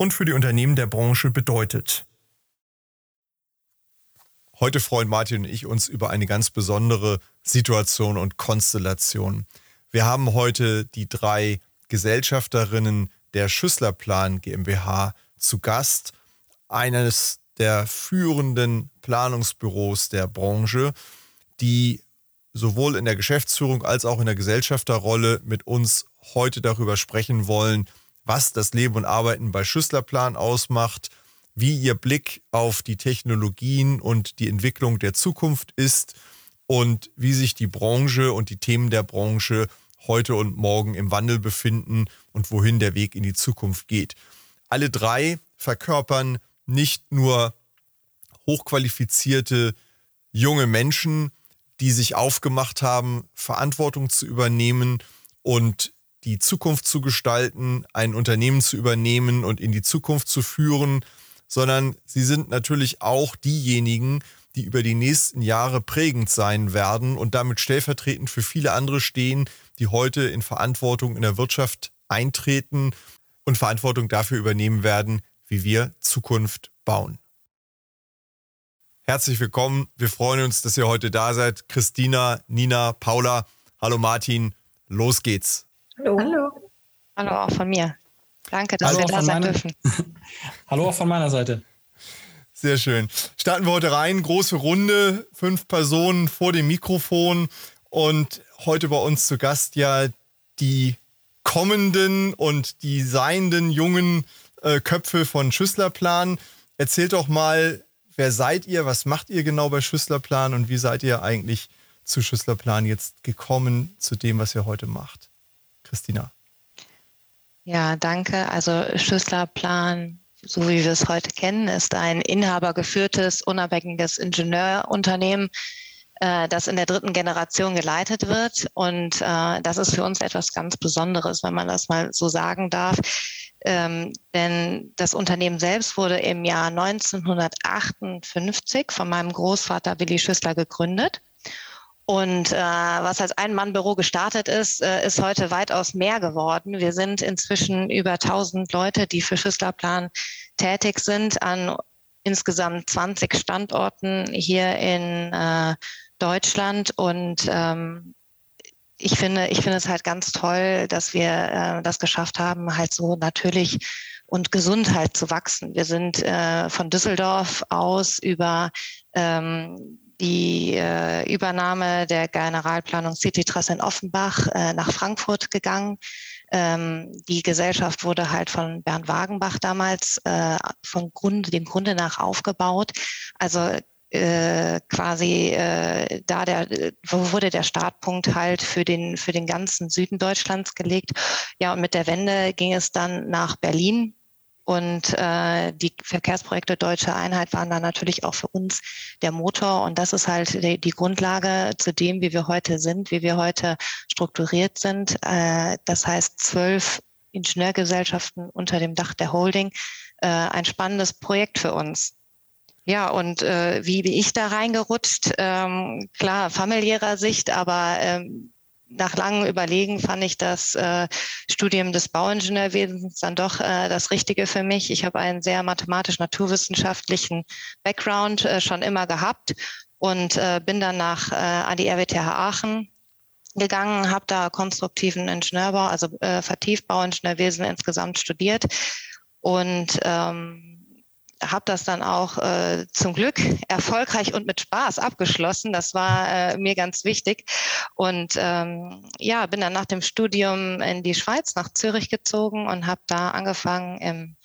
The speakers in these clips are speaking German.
und für die Unternehmen der Branche bedeutet. Heute freuen Martin und ich uns über eine ganz besondere Situation und Konstellation. Wir haben heute die drei Gesellschafterinnen der Schüsslerplan GmbH zu Gast, eines der führenden Planungsbüros der Branche, die sowohl in der Geschäftsführung als auch in der Gesellschafterrolle mit uns heute darüber sprechen wollen, was das Leben und Arbeiten bei Schüsslerplan ausmacht, wie ihr Blick auf die Technologien und die Entwicklung der Zukunft ist und wie sich die Branche und die Themen der Branche heute und morgen im Wandel befinden und wohin der Weg in die Zukunft geht. Alle drei verkörpern nicht nur hochqualifizierte junge Menschen, die sich aufgemacht haben, Verantwortung zu übernehmen und die Zukunft zu gestalten, ein Unternehmen zu übernehmen und in die Zukunft zu führen, sondern sie sind natürlich auch diejenigen, die über die nächsten Jahre prägend sein werden und damit stellvertretend für viele andere stehen, die heute in Verantwortung in der Wirtschaft eintreten und Verantwortung dafür übernehmen werden, wie wir Zukunft bauen. Herzlich willkommen. Wir freuen uns, dass ihr heute da seid. Christina, Nina, Paula. Hallo Martin. Los geht's. Hallo. Hallo. Hallo auch von mir. Danke, dass Hallo wir da sein dürfen. Hallo auch von meiner Seite. Sehr schön. Starten wir heute rein. Große Runde, fünf Personen vor dem Mikrofon und heute bei uns zu Gast ja die kommenden und die seienden jungen äh, Köpfe von Schüsslerplan. Erzählt doch mal, Wer seid ihr? Was macht ihr genau bei Schüsslerplan? Und wie seid ihr eigentlich zu Schüsslerplan jetzt gekommen, zu dem, was ihr heute macht? Christina. Ja, danke. Also Schüsslerplan, so wie wir es heute kennen, ist ein inhabergeführtes, unabhängiges Ingenieurunternehmen, äh, das in der dritten Generation geleitet wird. Und äh, das ist für uns etwas ganz Besonderes, wenn man das mal so sagen darf. Ähm, denn das Unternehmen selbst wurde im Jahr 1958 von meinem Großvater Willi Schüssler gegründet. Und äh, was als Ein-Mann-Büro gestartet ist, äh, ist heute weitaus mehr geworden. Wir sind inzwischen über 1000 Leute, die für Schüsslerplan tätig sind an insgesamt 20 Standorten hier in äh, Deutschland. Und ähm, ich finde, ich finde es halt ganz toll, dass wir äh, das geschafft haben, halt so natürlich und gesund halt zu wachsen. Wir sind äh, von Düsseldorf aus über ähm, die äh, Übernahme der Generalplanung Citytrasse in Offenbach äh, nach Frankfurt gegangen. Ähm, die Gesellschaft wurde halt von Bernd Wagenbach damals äh, von Grund, dem Grunde nach aufgebaut. Also äh, quasi äh, da der wurde der Startpunkt halt für den für den ganzen Süden Deutschlands gelegt. Ja, und mit der Wende ging es dann nach Berlin und äh, die Verkehrsprojekte Deutsche Einheit waren dann natürlich auch für uns der Motor und das ist halt die, die Grundlage zu dem, wie wir heute sind, wie wir heute strukturiert sind. Äh, das heißt zwölf Ingenieurgesellschaften unter dem Dach der Holding. Äh, ein spannendes Projekt für uns. Ja, und äh, wie bin ich da reingerutscht? Ähm, klar, familiärer Sicht, aber ähm, nach langem Überlegen fand ich das äh, Studium des Bauingenieurwesens dann doch äh, das Richtige für mich. Ich habe einen sehr mathematisch-naturwissenschaftlichen Background äh, schon immer gehabt und äh, bin dann nach, äh, an die RWTH Aachen gegangen, habe da konstruktiven Ingenieurbau, also äh, vertieft Bauingenieurwesen insgesamt studiert und ähm, habe das dann auch äh, zum Glück erfolgreich und mit Spaß abgeschlossen. Das war äh, mir ganz wichtig. Und ähm, ja, bin dann nach dem Studium in die Schweiz, nach Zürich gezogen und habe da angefangen im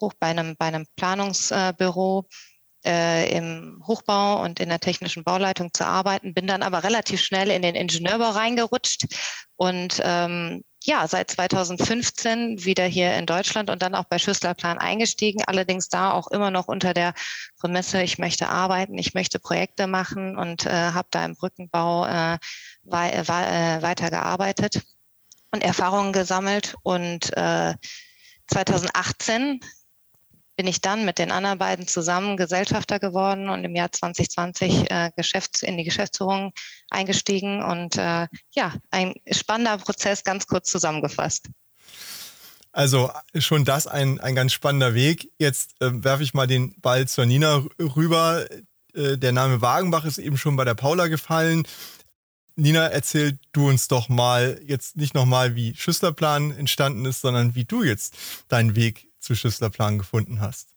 Hoch bei einem, bei einem Planungsbüro äh, im Hochbau und in der technischen Bauleitung zu arbeiten, bin dann aber relativ schnell in den Ingenieurbau reingerutscht und ähm, ja, seit 2015 wieder hier in Deutschland und dann auch bei Schüsslerplan eingestiegen. Allerdings da auch immer noch unter der Prämisse, ich möchte arbeiten, ich möchte Projekte machen und äh, habe da im Brückenbau äh, wei äh, weitergearbeitet und Erfahrungen gesammelt. Und äh, 2018 bin ich dann mit den anderen beiden zusammen Gesellschafter geworden und im Jahr 2020 äh, Geschäfts-, in die Geschäftsführung eingestiegen. Und äh, ja, ein spannender Prozess, ganz kurz zusammengefasst. Also schon das ein, ein ganz spannender Weg. Jetzt äh, werfe ich mal den Ball zur Nina rüber. Äh, der Name Wagenbach ist eben schon bei der Paula gefallen. Nina, erzähl du uns doch mal jetzt nicht nochmal, wie Schüsslerplan entstanden ist, sondern wie du jetzt deinen Weg zu Schüsslerplan gefunden hast.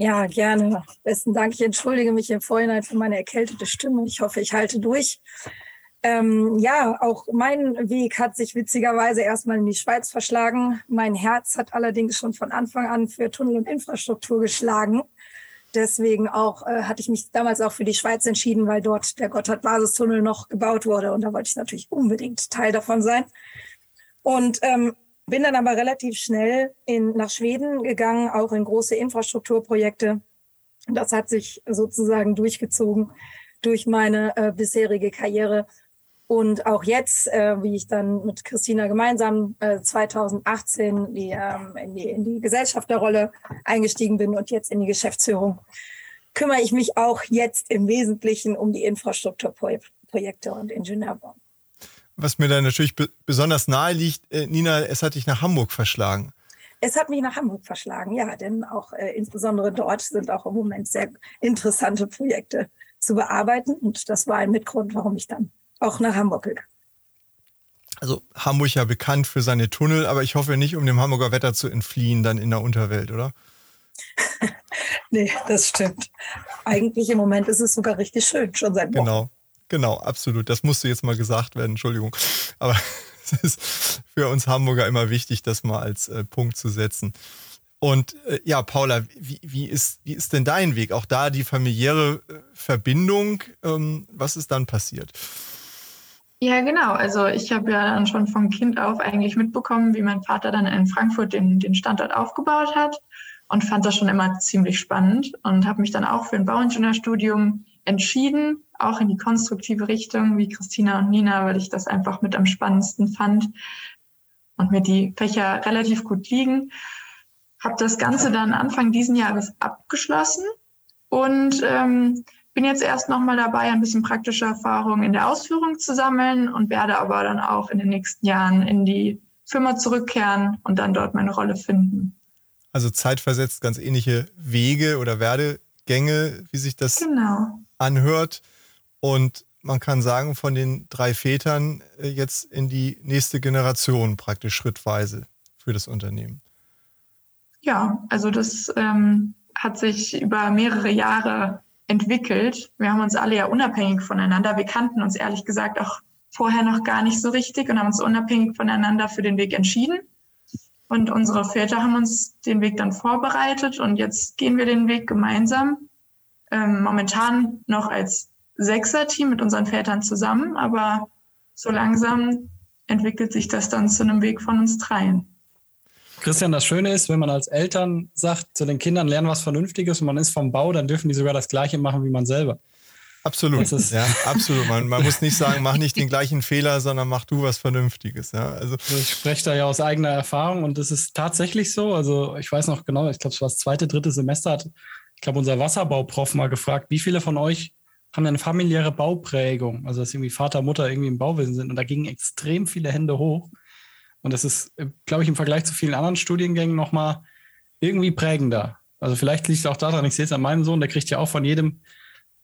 Ja, gerne. Besten Dank. Ich entschuldige mich im Vorhinein für meine erkältete Stimme. Ich hoffe, ich halte durch. Ähm, ja, auch mein Weg hat sich witzigerweise erstmal in die Schweiz verschlagen. Mein Herz hat allerdings schon von Anfang an für Tunnel und Infrastruktur geschlagen. Deswegen auch äh, hatte ich mich damals auch für die Schweiz entschieden, weil dort der Gotthard-Basistunnel noch gebaut wurde und da wollte ich natürlich unbedingt Teil davon sein. Und ähm, bin dann aber relativ schnell in, nach Schweden gegangen, auch in große Infrastrukturprojekte. Das hat sich sozusagen durchgezogen durch meine äh, bisherige Karriere. Und auch jetzt, äh, wie ich dann mit Christina gemeinsam äh, 2018 die, ähm, in, die, in die Gesellschafterrolle eingestiegen bin und jetzt in die Geschäftsführung, kümmere ich mich auch jetzt im Wesentlichen um die Infrastrukturprojekte und Ingenieurbau was mir da natürlich besonders nahe liegt, äh, Nina, es hat dich nach Hamburg verschlagen. Es hat mich nach Hamburg verschlagen, ja, denn auch äh, insbesondere dort sind auch im Moment sehr interessante Projekte zu bearbeiten. Und das war ein Mitgrund, warum ich dann auch nach Hamburg gegangen Also Hamburg ja bekannt für seine Tunnel, aber ich hoffe nicht, um dem Hamburger Wetter zu entfliehen, dann in der Unterwelt, oder? nee, das stimmt. Eigentlich im Moment ist es sogar richtig schön, schon seit Wochen. Genau. Genau, absolut. Das musste jetzt mal gesagt werden, Entschuldigung. Aber es ist für uns Hamburger immer wichtig, das mal als äh, Punkt zu setzen. Und äh, ja, Paula, wie, wie, ist, wie ist denn dein Weg? Auch da die familiäre äh, Verbindung. Ähm, was ist dann passiert? Ja, genau. Also ich habe ja dann schon von Kind auf eigentlich mitbekommen, wie mein Vater dann in Frankfurt den, den Standort aufgebaut hat und fand das schon immer ziemlich spannend und habe mich dann auch für ein Bauingenieurstudium entschieden, auch in die konstruktive Richtung wie Christina und Nina, weil ich das einfach mit am spannendsten fand und mir die Fächer relativ gut liegen. Habe das Ganze dann Anfang diesen Jahres abgeschlossen und ähm, bin jetzt erst nochmal dabei, ein bisschen praktische Erfahrungen in der Ausführung zu sammeln und werde aber dann auch in den nächsten Jahren in die Firma zurückkehren und dann dort meine Rolle finden. Also zeitversetzt ganz ähnliche Wege oder Werdegänge, wie sich das genau. anhört. Und man kann sagen, von den drei Vätern äh, jetzt in die nächste Generation praktisch schrittweise für das Unternehmen. Ja, also das ähm, hat sich über mehrere Jahre entwickelt. Wir haben uns alle ja unabhängig voneinander. Wir kannten uns ehrlich gesagt auch vorher noch gar nicht so richtig und haben uns unabhängig voneinander für den Weg entschieden. Und unsere Väter haben uns den Weg dann vorbereitet und jetzt gehen wir den Weg gemeinsam. Ähm, momentan noch als Sechser-Team mit unseren Vätern zusammen, aber so langsam entwickelt sich das dann zu einem Weg von uns dreien. Christian, das Schöne ist, wenn man als Eltern sagt, zu den Kindern lernen was Vernünftiges und man ist vom Bau, dann dürfen die sogar das Gleiche machen wie man selber. Absolut. ja, absolut. Man, man, muss nicht sagen, mach nicht den gleichen Fehler, sondern mach du was Vernünftiges. Ja, also, also ich spreche da ja aus eigener Erfahrung und das ist tatsächlich so. Also ich weiß noch genau, ich glaube, es war das zweite, dritte Semester, hat, ich glaube, unser Wasserbauprof mal gefragt, wie viele von euch haben eine familiäre Bauprägung, also dass irgendwie Vater, Mutter irgendwie im Bauwesen sind und da gingen extrem viele Hände hoch. Und das ist, äh, glaube ich, im Vergleich zu vielen anderen Studiengängen nochmal irgendwie prägender. Also vielleicht liegt es auch daran, ich sehe es an meinem Sohn, der kriegt ja auch von jedem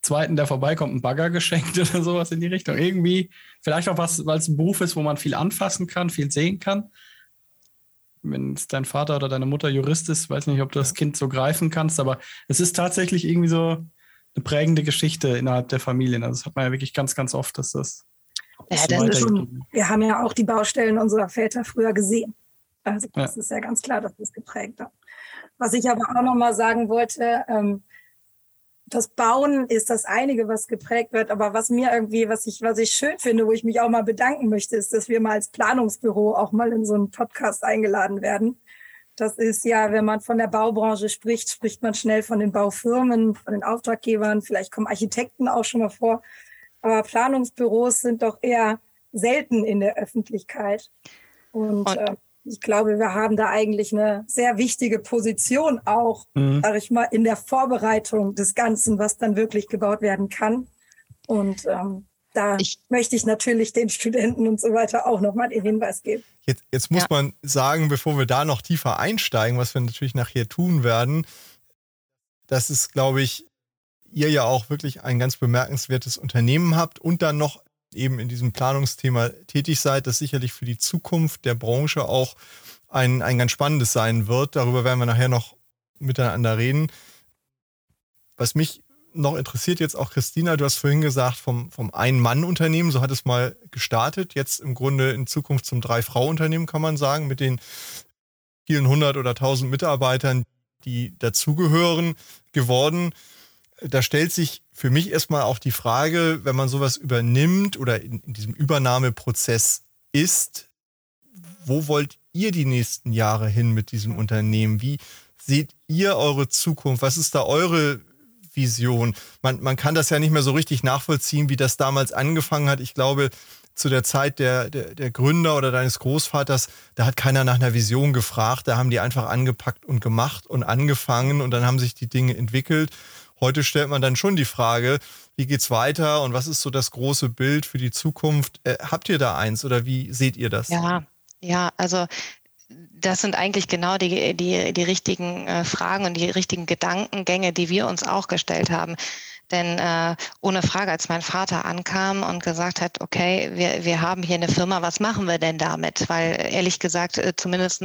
Zweiten, der vorbeikommt, einen Bagger geschenkt oder sowas in die Richtung. Irgendwie, vielleicht auch was, weil es ein Beruf ist, wo man viel anfassen kann, viel sehen kann. Wenn es dein Vater oder deine Mutter Jurist ist, weiß nicht, ob du das Kind so greifen kannst, aber es ist tatsächlich irgendwie so, eine prägende Geschichte innerhalb der Familien. Also das hat man ja wirklich ganz, ganz oft, dass das. Ja, das schon, wir haben ja auch die Baustellen unserer Väter früher gesehen. Also das ja. ist ja ganz klar, dass das geprägt hat. Was ich aber auch noch mal sagen wollte, ähm, das Bauen ist das einige, was geprägt wird. Aber was mir irgendwie, was ich, was ich schön finde, wo ich mich auch mal bedanken möchte, ist, dass wir mal als Planungsbüro auch mal in so einen Podcast eingeladen werden. Das ist ja, wenn man von der Baubranche spricht, spricht man schnell von den Baufirmen, von den Auftraggebern. Vielleicht kommen Architekten auch schon mal vor. Aber Planungsbüros sind doch eher selten in der Öffentlichkeit. Und, Und äh, ich glaube, wir haben da eigentlich eine sehr wichtige Position auch, mhm. sage ich mal, in der Vorbereitung des Ganzen, was dann wirklich gebaut werden kann. Und ähm, da ich, möchte ich natürlich den Studenten und so weiter auch nochmal den Hinweis geben. Jetzt, jetzt muss ja. man sagen, bevor wir da noch tiefer einsteigen, was wir natürlich nachher tun werden, das ist, glaube ich, ihr ja auch wirklich ein ganz bemerkenswertes Unternehmen habt und dann noch eben in diesem Planungsthema tätig seid, das sicherlich für die Zukunft der Branche auch ein, ein ganz spannendes sein wird. Darüber werden wir nachher noch miteinander reden. Was mich noch interessiert jetzt auch, Christina, du hast vorhin gesagt, vom, vom Ein-Mann-Unternehmen, so hat es mal gestartet, jetzt im Grunde in Zukunft zum Drei-Frau-Unternehmen, kann man sagen, mit den vielen hundert oder tausend Mitarbeitern, die dazugehören, geworden. Da stellt sich für mich erstmal auch die Frage, wenn man sowas übernimmt oder in, in diesem Übernahmeprozess ist, wo wollt ihr die nächsten Jahre hin mit diesem Unternehmen? Wie seht ihr eure Zukunft? Was ist da eure Vision? Man, man kann das ja nicht mehr so richtig nachvollziehen, wie das damals angefangen hat. Ich glaube, zu der Zeit der, der, der Gründer oder deines Großvaters, da hat keiner nach einer Vision gefragt. Da haben die einfach angepackt und gemacht und angefangen und dann haben sich die Dinge entwickelt. Heute stellt man dann schon die Frage, wie geht's weiter und was ist so das große Bild für die Zukunft? Äh, habt ihr da eins oder wie seht ihr das? Ja, ja, also das sind eigentlich genau die, die, die richtigen äh, Fragen und die richtigen Gedankengänge, die wir uns auch gestellt haben. Denn äh, ohne Frage, als mein Vater ankam und gesagt hat, okay, wir, wir haben hier eine Firma, was machen wir denn damit? Weil ehrlich gesagt, äh, zumindest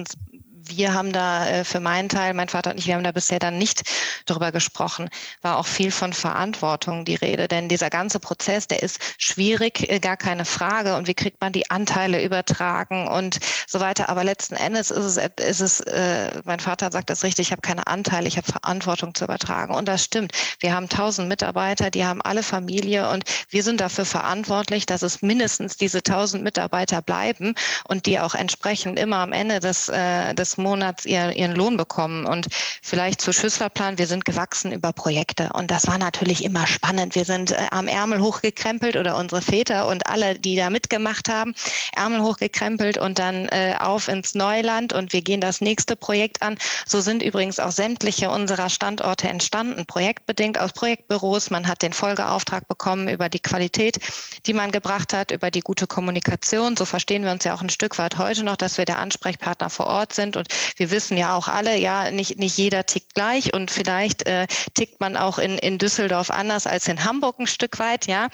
wir haben da äh, für meinen Teil, mein Vater und ich, wir haben da bisher dann nicht drüber gesprochen, war auch viel von Verantwortung die Rede. Denn dieser ganze Prozess, der ist schwierig, äh, gar keine Frage. Und wie kriegt man die Anteile übertragen und so weiter. Aber letzten Endes ist es, ist es äh, mein Vater sagt das richtig, ich habe keine Anteile, ich habe Verantwortung zu übertragen. Und das stimmt. Wir haben tausend Mitarbeiter, die haben alle Familie und wir sind dafür verantwortlich, dass es mindestens diese tausend Mitarbeiter bleiben und die auch entsprechend immer am Ende des, äh, des Monats ihr, ihren Lohn bekommen. Und vielleicht zu Schüsslerplan, wir sind gewachsen über Projekte. Und das war natürlich immer spannend. Wir sind äh, am Ärmel hochgekrempelt oder unsere Väter und alle, die da mitgemacht haben, Ärmel hochgekrempelt und dann äh, auf ins Neuland und wir gehen das nächste Projekt an. So sind übrigens auch sämtliche unserer Standorte entstanden, projektbedingt aus Projektbüros. Man hat den Folgeauftrag bekommen über die Qualität, die man gebracht hat, über die gute Kommunikation. So verstehen wir uns ja auch ein Stück weit heute noch, dass wir der Ansprechpartner vor Ort sind und wir wissen ja auch alle, ja, nicht, nicht jeder tickt gleich und vielleicht äh, tickt man auch in, in Düsseldorf anders als in Hamburg ein Stück weit, ja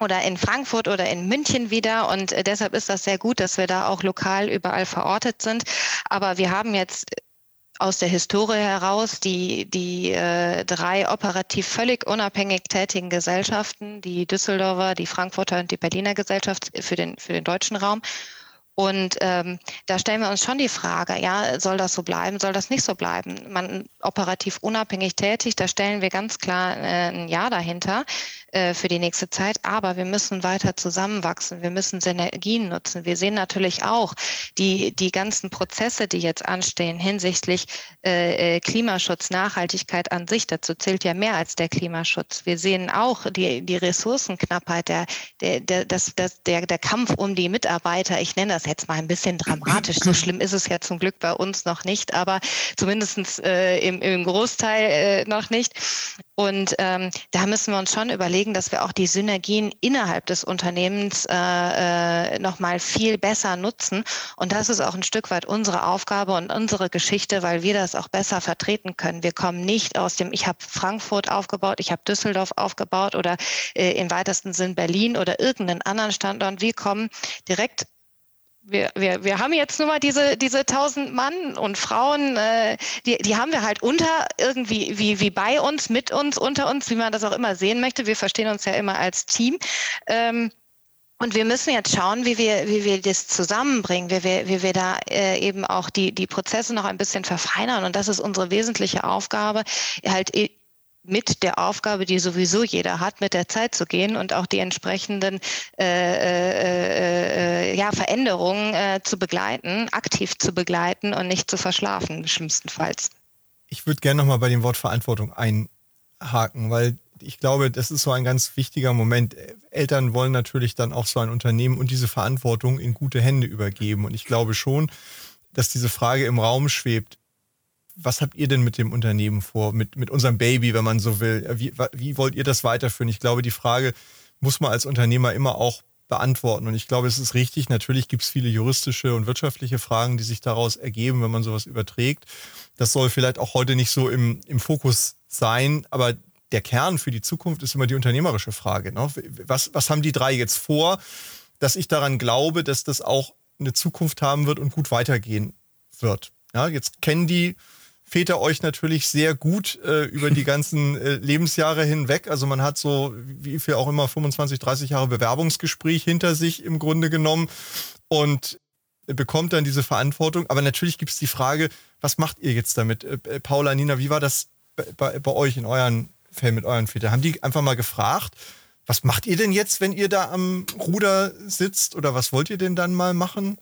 oder in Frankfurt oder in München wieder. Und äh, deshalb ist das sehr gut, dass wir da auch lokal überall verortet sind. Aber wir haben jetzt aus der Historie heraus die, die äh, drei operativ völlig unabhängig tätigen Gesellschaften, die Düsseldorfer, die Frankfurter und die Berliner Gesellschaft für den, für den deutschen Raum. Und ähm, da stellen wir uns schon die Frage, ja, soll das so bleiben, soll das nicht so bleiben? Man operativ unabhängig tätig, da stellen wir ganz klar äh, ein Ja dahinter. Äh, für die nächste Zeit. Aber wir müssen weiter zusammenwachsen. Wir müssen Synergien nutzen. Wir sehen natürlich auch die, die ganzen Prozesse, die jetzt anstehen hinsichtlich äh, äh, Klimaschutz, Nachhaltigkeit an sich. Dazu zählt ja mehr als der Klimaschutz. Wir sehen auch die, die Ressourcenknappheit, der, der, der, das, das, der, der Kampf um die Mitarbeiter. Ich nenne das jetzt mal ein bisschen dramatisch. So schlimm ist es ja zum Glück bei uns noch nicht, aber zumindest äh, im, im Großteil noch nicht. Und ähm, da müssen wir uns schon überlegen, dass wir auch die Synergien innerhalb des Unternehmens äh, äh, nochmal viel besser nutzen. Und das ist auch ein Stück weit unsere Aufgabe und unsere Geschichte, weil wir das auch besser vertreten können. Wir kommen nicht aus dem, ich habe Frankfurt aufgebaut, ich habe Düsseldorf aufgebaut oder äh, im weitesten Sinn Berlin oder irgendeinen anderen Standort. Wir kommen direkt wir, wir, wir haben jetzt nur mal diese, diese tausend Mann und Frauen, äh, die, die haben wir halt unter irgendwie, wie, wie bei uns, mit uns, unter uns, wie man das auch immer sehen möchte. Wir verstehen uns ja immer als Team. Ähm, und wir müssen jetzt schauen, wie wir, wie wir das zusammenbringen, wie wir, wie wir da äh, eben auch die, die Prozesse noch ein bisschen verfeinern. Und das ist unsere wesentliche Aufgabe, halt mit der Aufgabe, die sowieso jeder hat, mit der Zeit zu gehen und auch die entsprechenden äh, äh, äh, ja, Veränderungen äh, zu begleiten, aktiv zu begleiten und nicht zu verschlafen, schlimmstenfalls. Ich würde gerne nochmal bei dem Wort Verantwortung einhaken, weil ich glaube, das ist so ein ganz wichtiger Moment. Eltern wollen natürlich dann auch so ein Unternehmen und diese Verantwortung in gute Hände übergeben. Und ich glaube schon, dass diese Frage im Raum schwebt, was habt ihr denn mit dem Unternehmen vor, mit, mit unserem Baby, wenn man so will? Wie, wie wollt ihr das weiterführen? Ich glaube, die Frage muss man als Unternehmer immer auch beantworten. Und ich glaube, es ist richtig. Natürlich gibt es viele juristische und wirtschaftliche Fragen, die sich daraus ergeben, wenn man sowas überträgt. Das soll vielleicht auch heute nicht so im, im Fokus sein, aber der Kern für die Zukunft ist immer die unternehmerische Frage. Ne? Was, was haben die drei jetzt vor, dass ich daran glaube, dass das auch eine Zukunft haben wird und gut weitergehen wird? Ja, jetzt kennen die Väter euch natürlich sehr gut äh, über die ganzen äh, Lebensjahre hinweg. Also man hat so, wie viel auch immer, 25, 30 Jahre Bewerbungsgespräch hinter sich im Grunde genommen und bekommt dann diese Verantwortung. Aber natürlich gibt es die Frage, was macht ihr jetzt damit? Äh, äh, Paula, Nina, wie war das bei, bei euch in euren Fällen mit euren Vätern? Haben die einfach mal gefragt, was macht ihr denn jetzt, wenn ihr da am Ruder sitzt? Oder was wollt ihr denn dann mal machen?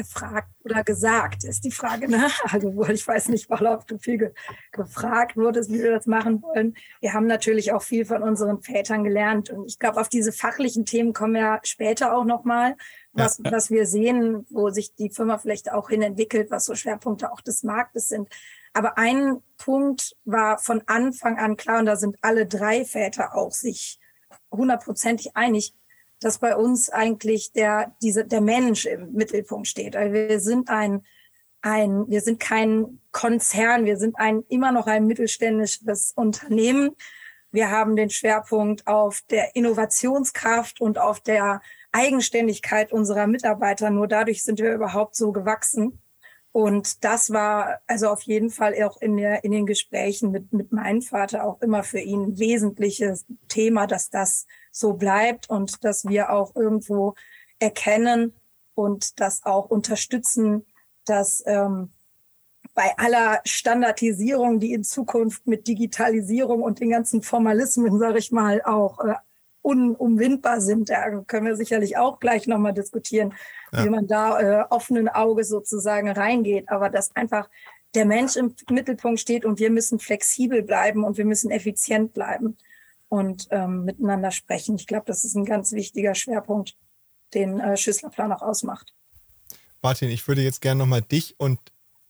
Gefragt oder gesagt, ist die Frage. Ne? Also ich weiß nicht, ob du viel ge gefragt wurdest, wie wir das machen wollen. Wir haben natürlich auch viel von unseren Vätern gelernt. Und ich glaube, auf diese fachlichen Themen kommen wir später auch nochmal, was, ja, ja. was wir sehen, wo sich die Firma vielleicht auch hin entwickelt, was so Schwerpunkte auch des Marktes sind. Aber ein Punkt war von Anfang an klar, und da sind alle drei Väter auch sich hundertprozentig einig, dass bei uns eigentlich der, diese, der Mensch im Mittelpunkt steht. Also wir sind ein, ein, wir sind kein Konzern, wir sind ein, immer noch ein mittelständisches Unternehmen. Wir haben den Schwerpunkt auf der Innovationskraft und auf der Eigenständigkeit unserer Mitarbeiter. Nur dadurch sind wir überhaupt so gewachsen. Und das war also auf jeden Fall auch in, der, in den Gesprächen mit, mit meinem Vater auch immer für ihn ein wesentliches Thema, dass das so bleibt und dass wir auch irgendwo erkennen und das auch unterstützen, dass ähm, bei aller Standardisierung, die in Zukunft mit Digitalisierung und den ganzen Formalismen, sage ich mal, auch äh, unumwindbar sind. Da können wir sicherlich auch gleich nochmal diskutieren, ja. wie man da äh, offenen Auges sozusagen reingeht. Aber dass einfach der Mensch im Mittelpunkt steht und wir müssen flexibel bleiben und wir müssen effizient bleiben und ähm, miteinander sprechen. Ich glaube, das ist ein ganz wichtiger Schwerpunkt, den äh, Schüsslerplan auch ausmacht. Martin, ich würde jetzt gerne nochmal dich und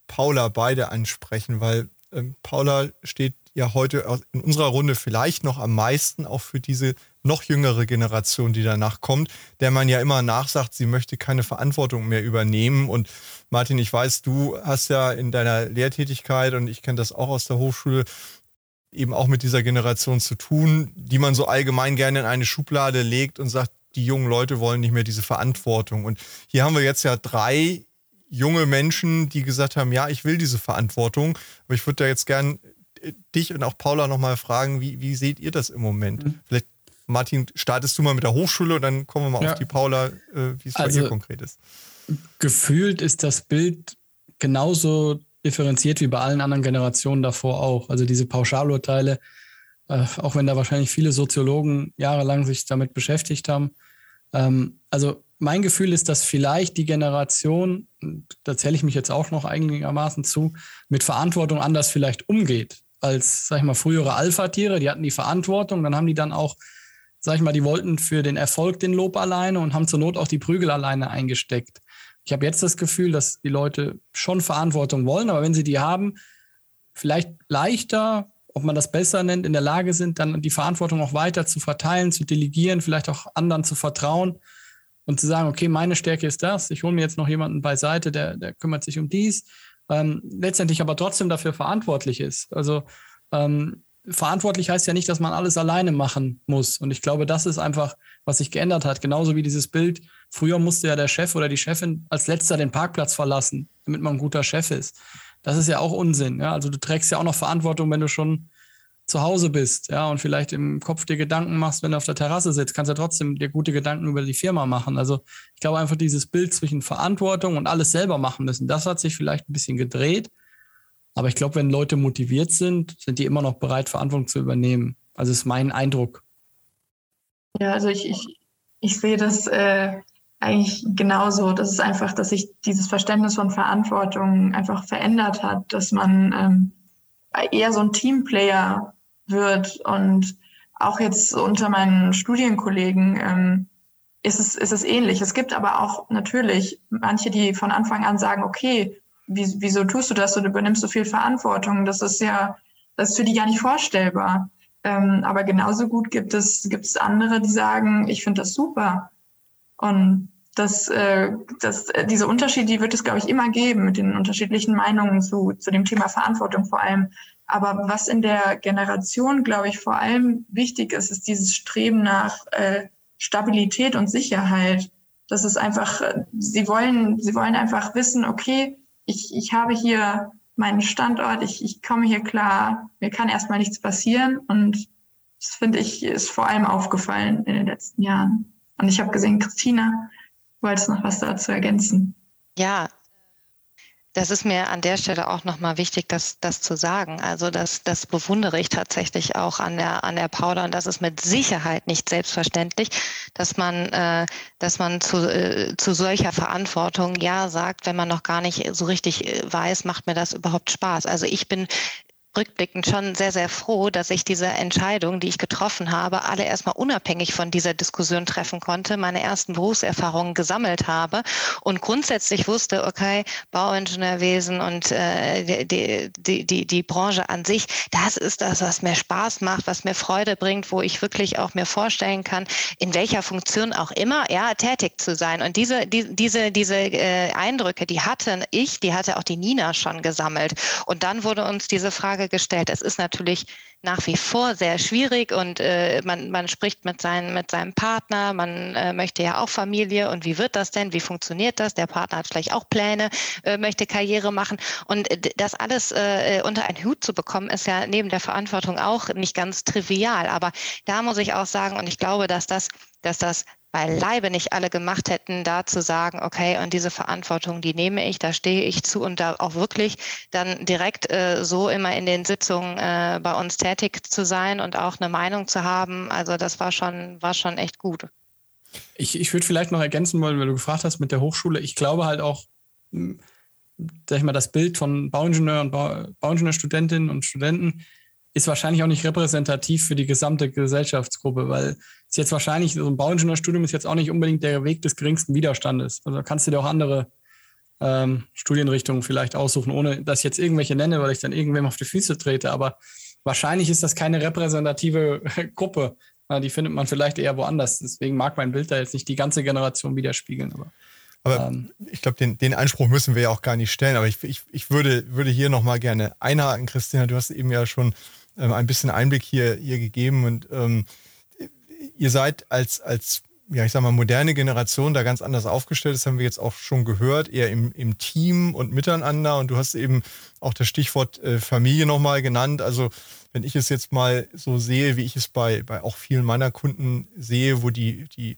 Paula beide ansprechen, weil ähm, Paula steht ja heute in unserer Runde vielleicht noch am meisten auch für diese noch jüngere Generation, die danach kommt, der man ja immer nachsagt, sie möchte keine Verantwortung mehr übernehmen. Und Martin, ich weiß, du hast ja in deiner Lehrtätigkeit und ich kenne das auch aus der Hochschule eben auch mit dieser Generation zu tun, die man so allgemein gerne in eine Schublade legt und sagt, die jungen Leute wollen nicht mehr diese Verantwortung. Und hier haben wir jetzt ja drei junge Menschen, die gesagt haben, ja, ich will diese Verantwortung. Aber ich würde da jetzt gern äh, dich und auch Paula nochmal fragen, wie, wie seht ihr das im Moment? Mhm. Vielleicht, Martin, startest du mal mit der Hochschule und dann kommen wir mal ja. auf die Paula, äh, wie es also, bei ihr konkret ist. Gefühlt ist das Bild genauso differenziert wie bei allen anderen Generationen davor auch. Also diese Pauschalurteile, äh, auch wenn da wahrscheinlich viele Soziologen jahrelang sich damit beschäftigt haben. Ähm, also mein Gefühl ist, dass vielleicht die Generation, da zähle ich mich jetzt auch noch einigermaßen zu, mit Verantwortung anders vielleicht umgeht als, sag ich mal, frühere Alpha-Tiere. Die hatten die Verantwortung, dann haben die dann auch, sag ich mal, die wollten für den Erfolg den Lob alleine und haben zur Not auch die Prügel alleine eingesteckt. Ich habe jetzt das Gefühl, dass die Leute schon Verantwortung wollen, aber wenn sie die haben, vielleicht leichter, ob man das besser nennt, in der Lage sind, dann die Verantwortung auch weiter zu verteilen, zu delegieren, vielleicht auch anderen zu vertrauen und zu sagen, okay, meine Stärke ist das, ich hole mir jetzt noch jemanden beiseite, der, der kümmert sich um dies, ähm, letztendlich aber trotzdem dafür verantwortlich ist. Also ähm, verantwortlich heißt ja nicht, dass man alles alleine machen muss. Und ich glaube, das ist einfach, was sich geändert hat. Genauso wie dieses Bild, früher musste ja der Chef oder die Chefin als letzter den Parkplatz verlassen, damit man ein guter Chef ist. Das ist ja auch Unsinn. Ja? Also du trägst ja auch noch Verantwortung, wenn du schon zu Hause bist, ja, und vielleicht im Kopf dir Gedanken machst, wenn du auf der Terrasse sitzt, kannst du ja trotzdem dir gute Gedanken über die Firma machen. Also ich glaube einfach dieses Bild zwischen Verantwortung und alles selber machen müssen, das hat sich vielleicht ein bisschen gedreht. Aber ich glaube, wenn Leute motiviert sind, sind die immer noch bereit, Verantwortung zu übernehmen. Also ist mein Eindruck. Ja, also ich, ich, ich sehe das äh, eigentlich genauso. Das ist einfach, dass sich dieses Verständnis von Verantwortung einfach verändert hat, dass man ähm, eher so ein Teamplayer wird und auch jetzt unter meinen Studienkollegen ähm, ist, es, ist es ähnlich. Es gibt aber auch natürlich manche, die von Anfang an sagen, okay, wie, wieso tust du das? Du übernimmst so viel Verantwortung. Das ist ja, das ist für die gar nicht vorstellbar. Ähm, aber genauso gut gibt es, gibt es andere, die sagen, ich finde das super. Und das, äh, das, äh, diese Unterschiede, die wird es, glaube ich, immer geben mit den unterschiedlichen Meinungen zu, zu dem Thema Verantwortung vor allem. Aber was in der Generation, glaube ich, vor allem wichtig ist, ist dieses Streben nach äh, Stabilität und Sicherheit. Das ist einfach, äh, sie wollen, sie wollen einfach wissen, okay, ich, ich habe hier meinen Standort, ich, ich komme hier klar, mir kann erstmal nichts passieren. Und das finde ich, ist vor allem aufgefallen in den letzten Jahren. Und ich habe gesehen, Christina, wolltest noch was dazu ergänzen? Ja, das ist mir an der Stelle auch nochmal wichtig, das, das zu sagen. Also das, das bewundere ich tatsächlich auch an der, an der Paula und das ist mit Sicherheit nicht selbstverständlich, dass man, äh, dass man zu, äh, zu solcher Verantwortung Ja sagt, wenn man noch gar nicht so richtig äh, weiß, macht mir das überhaupt Spaß. Also ich bin rückblickend schon sehr, sehr froh, dass ich diese Entscheidung, die ich getroffen habe, alle erstmal unabhängig von dieser Diskussion treffen konnte, meine ersten Berufserfahrungen gesammelt habe und grundsätzlich wusste, okay, Bauingenieurwesen und äh, die, die, die, die Branche an sich, das ist das, was mir Spaß macht, was mir Freude bringt, wo ich wirklich auch mir vorstellen kann, in welcher Funktion auch immer, ja, tätig zu sein. Und diese, die, diese, diese äh, Eindrücke, die hatte ich, die hatte auch die Nina schon gesammelt. Und dann wurde uns diese Frage Frage gestellt. Es ist natürlich nach wie vor sehr schwierig und äh, man, man spricht mit, seinen, mit seinem Partner, man äh, möchte ja auch Familie und wie wird das denn, wie funktioniert das? Der Partner hat vielleicht auch Pläne, äh, möchte Karriere machen und das alles äh, unter einen Hut zu bekommen, ist ja neben der Verantwortung auch nicht ganz trivial. Aber da muss ich auch sagen, und ich glaube, dass das, dass das beileibe nicht alle gemacht hätten, da zu sagen, okay, und diese Verantwortung, die nehme ich, da stehe ich zu und da auch wirklich dann direkt äh, so immer in den Sitzungen äh, bei uns tätig zu sein und auch eine Meinung zu haben. Also das war schon, war schon echt gut. Ich, ich würde vielleicht noch ergänzen wollen, weil du gefragt hast mit der Hochschule. Ich glaube halt auch, hm, sag ich mal, das Bild von Bauingenieur und Bau, Bauingenieurstudentinnen und Studenten ist wahrscheinlich auch nicht repräsentativ für die gesamte Gesellschaftsgruppe, weil es jetzt wahrscheinlich, so ein Bauingenieurstudium ist jetzt auch nicht unbedingt der Weg des geringsten Widerstandes. Also kannst du dir auch andere ähm, Studienrichtungen vielleicht aussuchen, ohne dass ich jetzt irgendwelche nenne, weil ich dann irgendwem auf die Füße trete. Aber wahrscheinlich ist das keine repräsentative Gruppe. Die findet man vielleicht eher woanders. Deswegen mag mein Bild da jetzt nicht die ganze Generation widerspiegeln. Aber aber ähm, ich glaube, den, den Anspruch müssen wir ja auch gar nicht stellen. Aber ich, ich, ich würde, würde hier nochmal gerne einhaken, Christina. Du hast eben ja schon ein bisschen Einblick hier, hier gegeben. Und ähm, ihr seid als, als, ja, ich sag mal, moderne Generation da ganz anders aufgestellt. Das haben wir jetzt auch schon gehört, eher im, im Team und miteinander. Und du hast eben auch das Stichwort äh, Familie nochmal genannt. Also, wenn ich es jetzt mal so sehe, wie ich es bei, bei auch vielen meiner Kunden sehe, wo die, die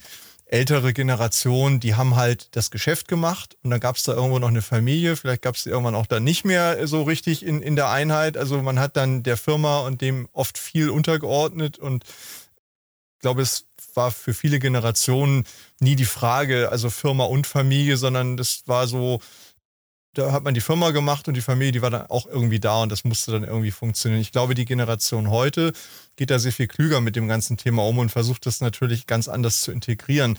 ältere Generation, die haben halt das Geschäft gemacht und dann gab es da irgendwo noch eine Familie, vielleicht gab es irgendwann auch dann nicht mehr so richtig in, in der Einheit. Also man hat dann der Firma und dem oft viel untergeordnet und ich glaube, es war für viele Generationen nie die Frage, also Firma und Familie, sondern das war so, da hat man die Firma gemacht und die Familie, die war dann auch irgendwie da und das musste dann irgendwie funktionieren. Ich glaube, die Generation heute geht da sehr viel klüger mit dem ganzen Thema um und versucht das natürlich ganz anders zu integrieren.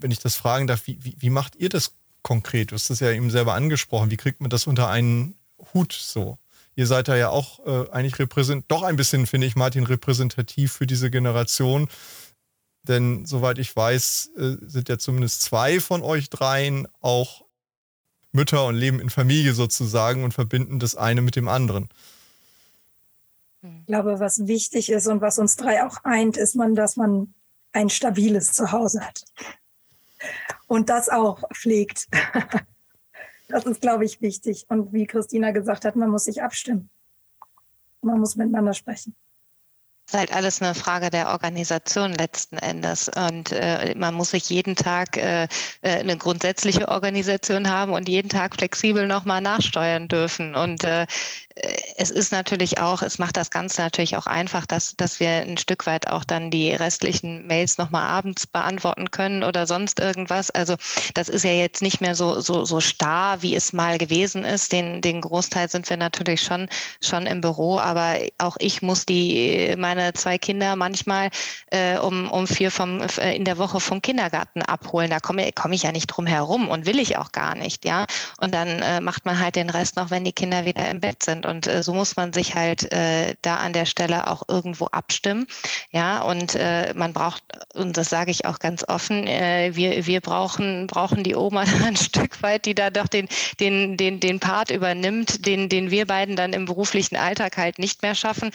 Wenn ich das fragen darf, wie, wie, wie macht ihr das konkret? Du hast das ja eben selber angesprochen. Wie kriegt man das unter einen Hut so? Ihr seid da ja auch äh, eigentlich repräsent, doch ein bisschen, finde ich, Martin, repräsentativ für diese Generation. Denn soweit ich weiß, äh, sind ja zumindest zwei von euch dreien auch Mütter und leben in Familie sozusagen und verbinden das eine mit dem anderen. Ich glaube, was wichtig ist und was uns drei auch eint, ist man, dass man ein stabiles Zuhause hat. Und das auch pflegt. Das ist, glaube ich, wichtig. Und wie Christina gesagt hat, man muss sich abstimmen. Man muss miteinander sprechen. Ist halt alles eine Frage der Organisation letzten Endes. Und äh, man muss sich jeden Tag äh, äh eine grundsätzliche Organisation haben und jeden Tag flexibel nochmal nachsteuern dürfen. Und äh, es ist natürlich auch, es macht das Ganze natürlich auch einfach, dass, dass wir ein Stück weit auch dann die restlichen Mails nochmal abends beantworten können oder sonst irgendwas. Also das ist ja jetzt nicht mehr so, so, so starr, wie es mal gewesen ist. Den, den Großteil sind wir natürlich schon, schon im Büro, aber auch ich muss die, meine zwei Kinder manchmal äh, um, um vier vom, äh, in der Woche vom Kindergarten abholen. Da komme, komme ich ja nicht drum herum und will ich auch gar nicht, ja. Und dann äh, macht man halt den Rest noch, wenn die Kinder wieder im Bett sind. Und äh, so muss man sich halt äh, da an der Stelle auch irgendwo abstimmen. Ja, und äh, man braucht, und das sage ich auch ganz offen, äh, wir, wir brauchen, brauchen die Oma ein Stück weit, die da doch den, den, den, den Part übernimmt, den, den wir beiden dann im beruflichen Alltag halt nicht mehr schaffen.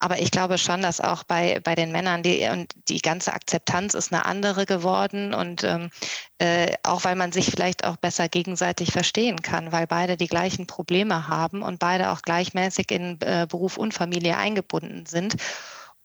Aber ich glaube schon, dass auch bei, bei den Männern die, und die ganze Akzeptanz ist eine andere geworden und ähm, äh, auch weil man sich vielleicht auch besser gegenseitig verstehen kann, weil beide die gleichen Probleme haben und beide auch gleichmäßig in äh, Beruf und Familie eingebunden sind.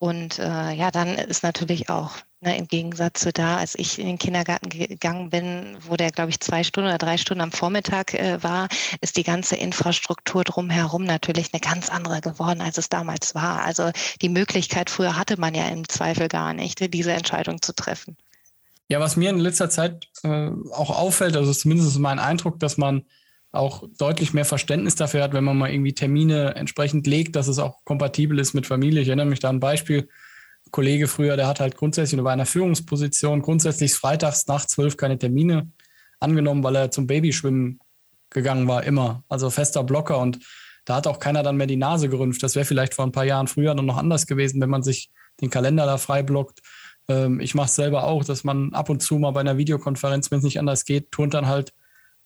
Und äh, ja, dann ist natürlich auch ne, im Gegensatz zu da, als ich in den Kindergarten gegangen bin, wo der, glaube ich, zwei Stunden oder drei Stunden am Vormittag äh, war, ist die ganze Infrastruktur drumherum natürlich eine ganz andere geworden, als es damals war. Also die Möglichkeit früher hatte man ja im Zweifel gar nicht, diese Entscheidung zu treffen. Ja, was mir in letzter Zeit äh, auch auffällt, also zumindest ist mein Eindruck, dass man auch deutlich mehr Verständnis dafür hat, wenn man mal irgendwie Termine entsprechend legt, dass es auch kompatibel ist mit Familie. Ich erinnere mich da an ein Beispiel. Ein Kollege früher, der hat halt grundsätzlich bei einer Führungsposition grundsätzlich freitags nach zwölf keine Termine angenommen, weil er zum Babyschwimmen gegangen war, immer. Also fester Blocker und da hat auch keiner dann mehr die Nase gerümpft. Das wäre vielleicht vor ein paar Jahren früher noch anders gewesen, wenn man sich den Kalender da frei blockt. Ähm, ich mache es selber auch, dass man ab und zu mal bei einer Videokonferenz, wenn es nicht anders geht, turnt dann halt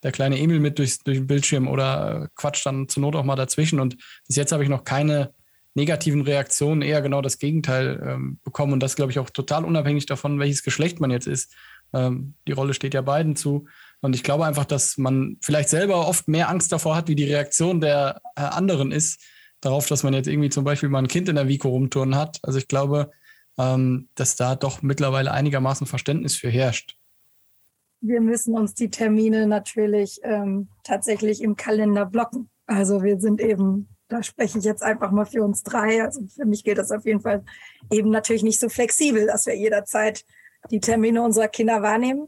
der kleine Emil mit durch, durch den Bildschirm oder quatscht dann zur Not auch mal dazwischen. Und bis jetzt habe ich noch keine negativen Reaktionen, eher genau das Gegenteil ähm, bekommen. Und das, glaube ich, auch total unabhängig davon, welches Geschlecht man jetzt ist. Ähm, die Rolle steht ja beiden zu. Und ich glaube einfach, dass man vielleicht selber oft mehr Angst davor hat, wie die Reaktion der äh, anderen ist, darauf, dass man jetzt irgendwie zum Beispiel mal ein Kind in der Vico rumturnen hat. Also ich glaube, ähm, dass da doch mittlerweile einigermaßen Verständnis für herrscht wir müssen uns die Termine natürlich ähm, tatsächlich im Kalender blocken. Also wir sind eben, da spreche ich jetzt einfach mal für uns drei. Also für mich gilt das auf jeden Fall eben natürlich nicht so flexibel, dass wir jederzeit die Termine unserer Kinder wahrnehmen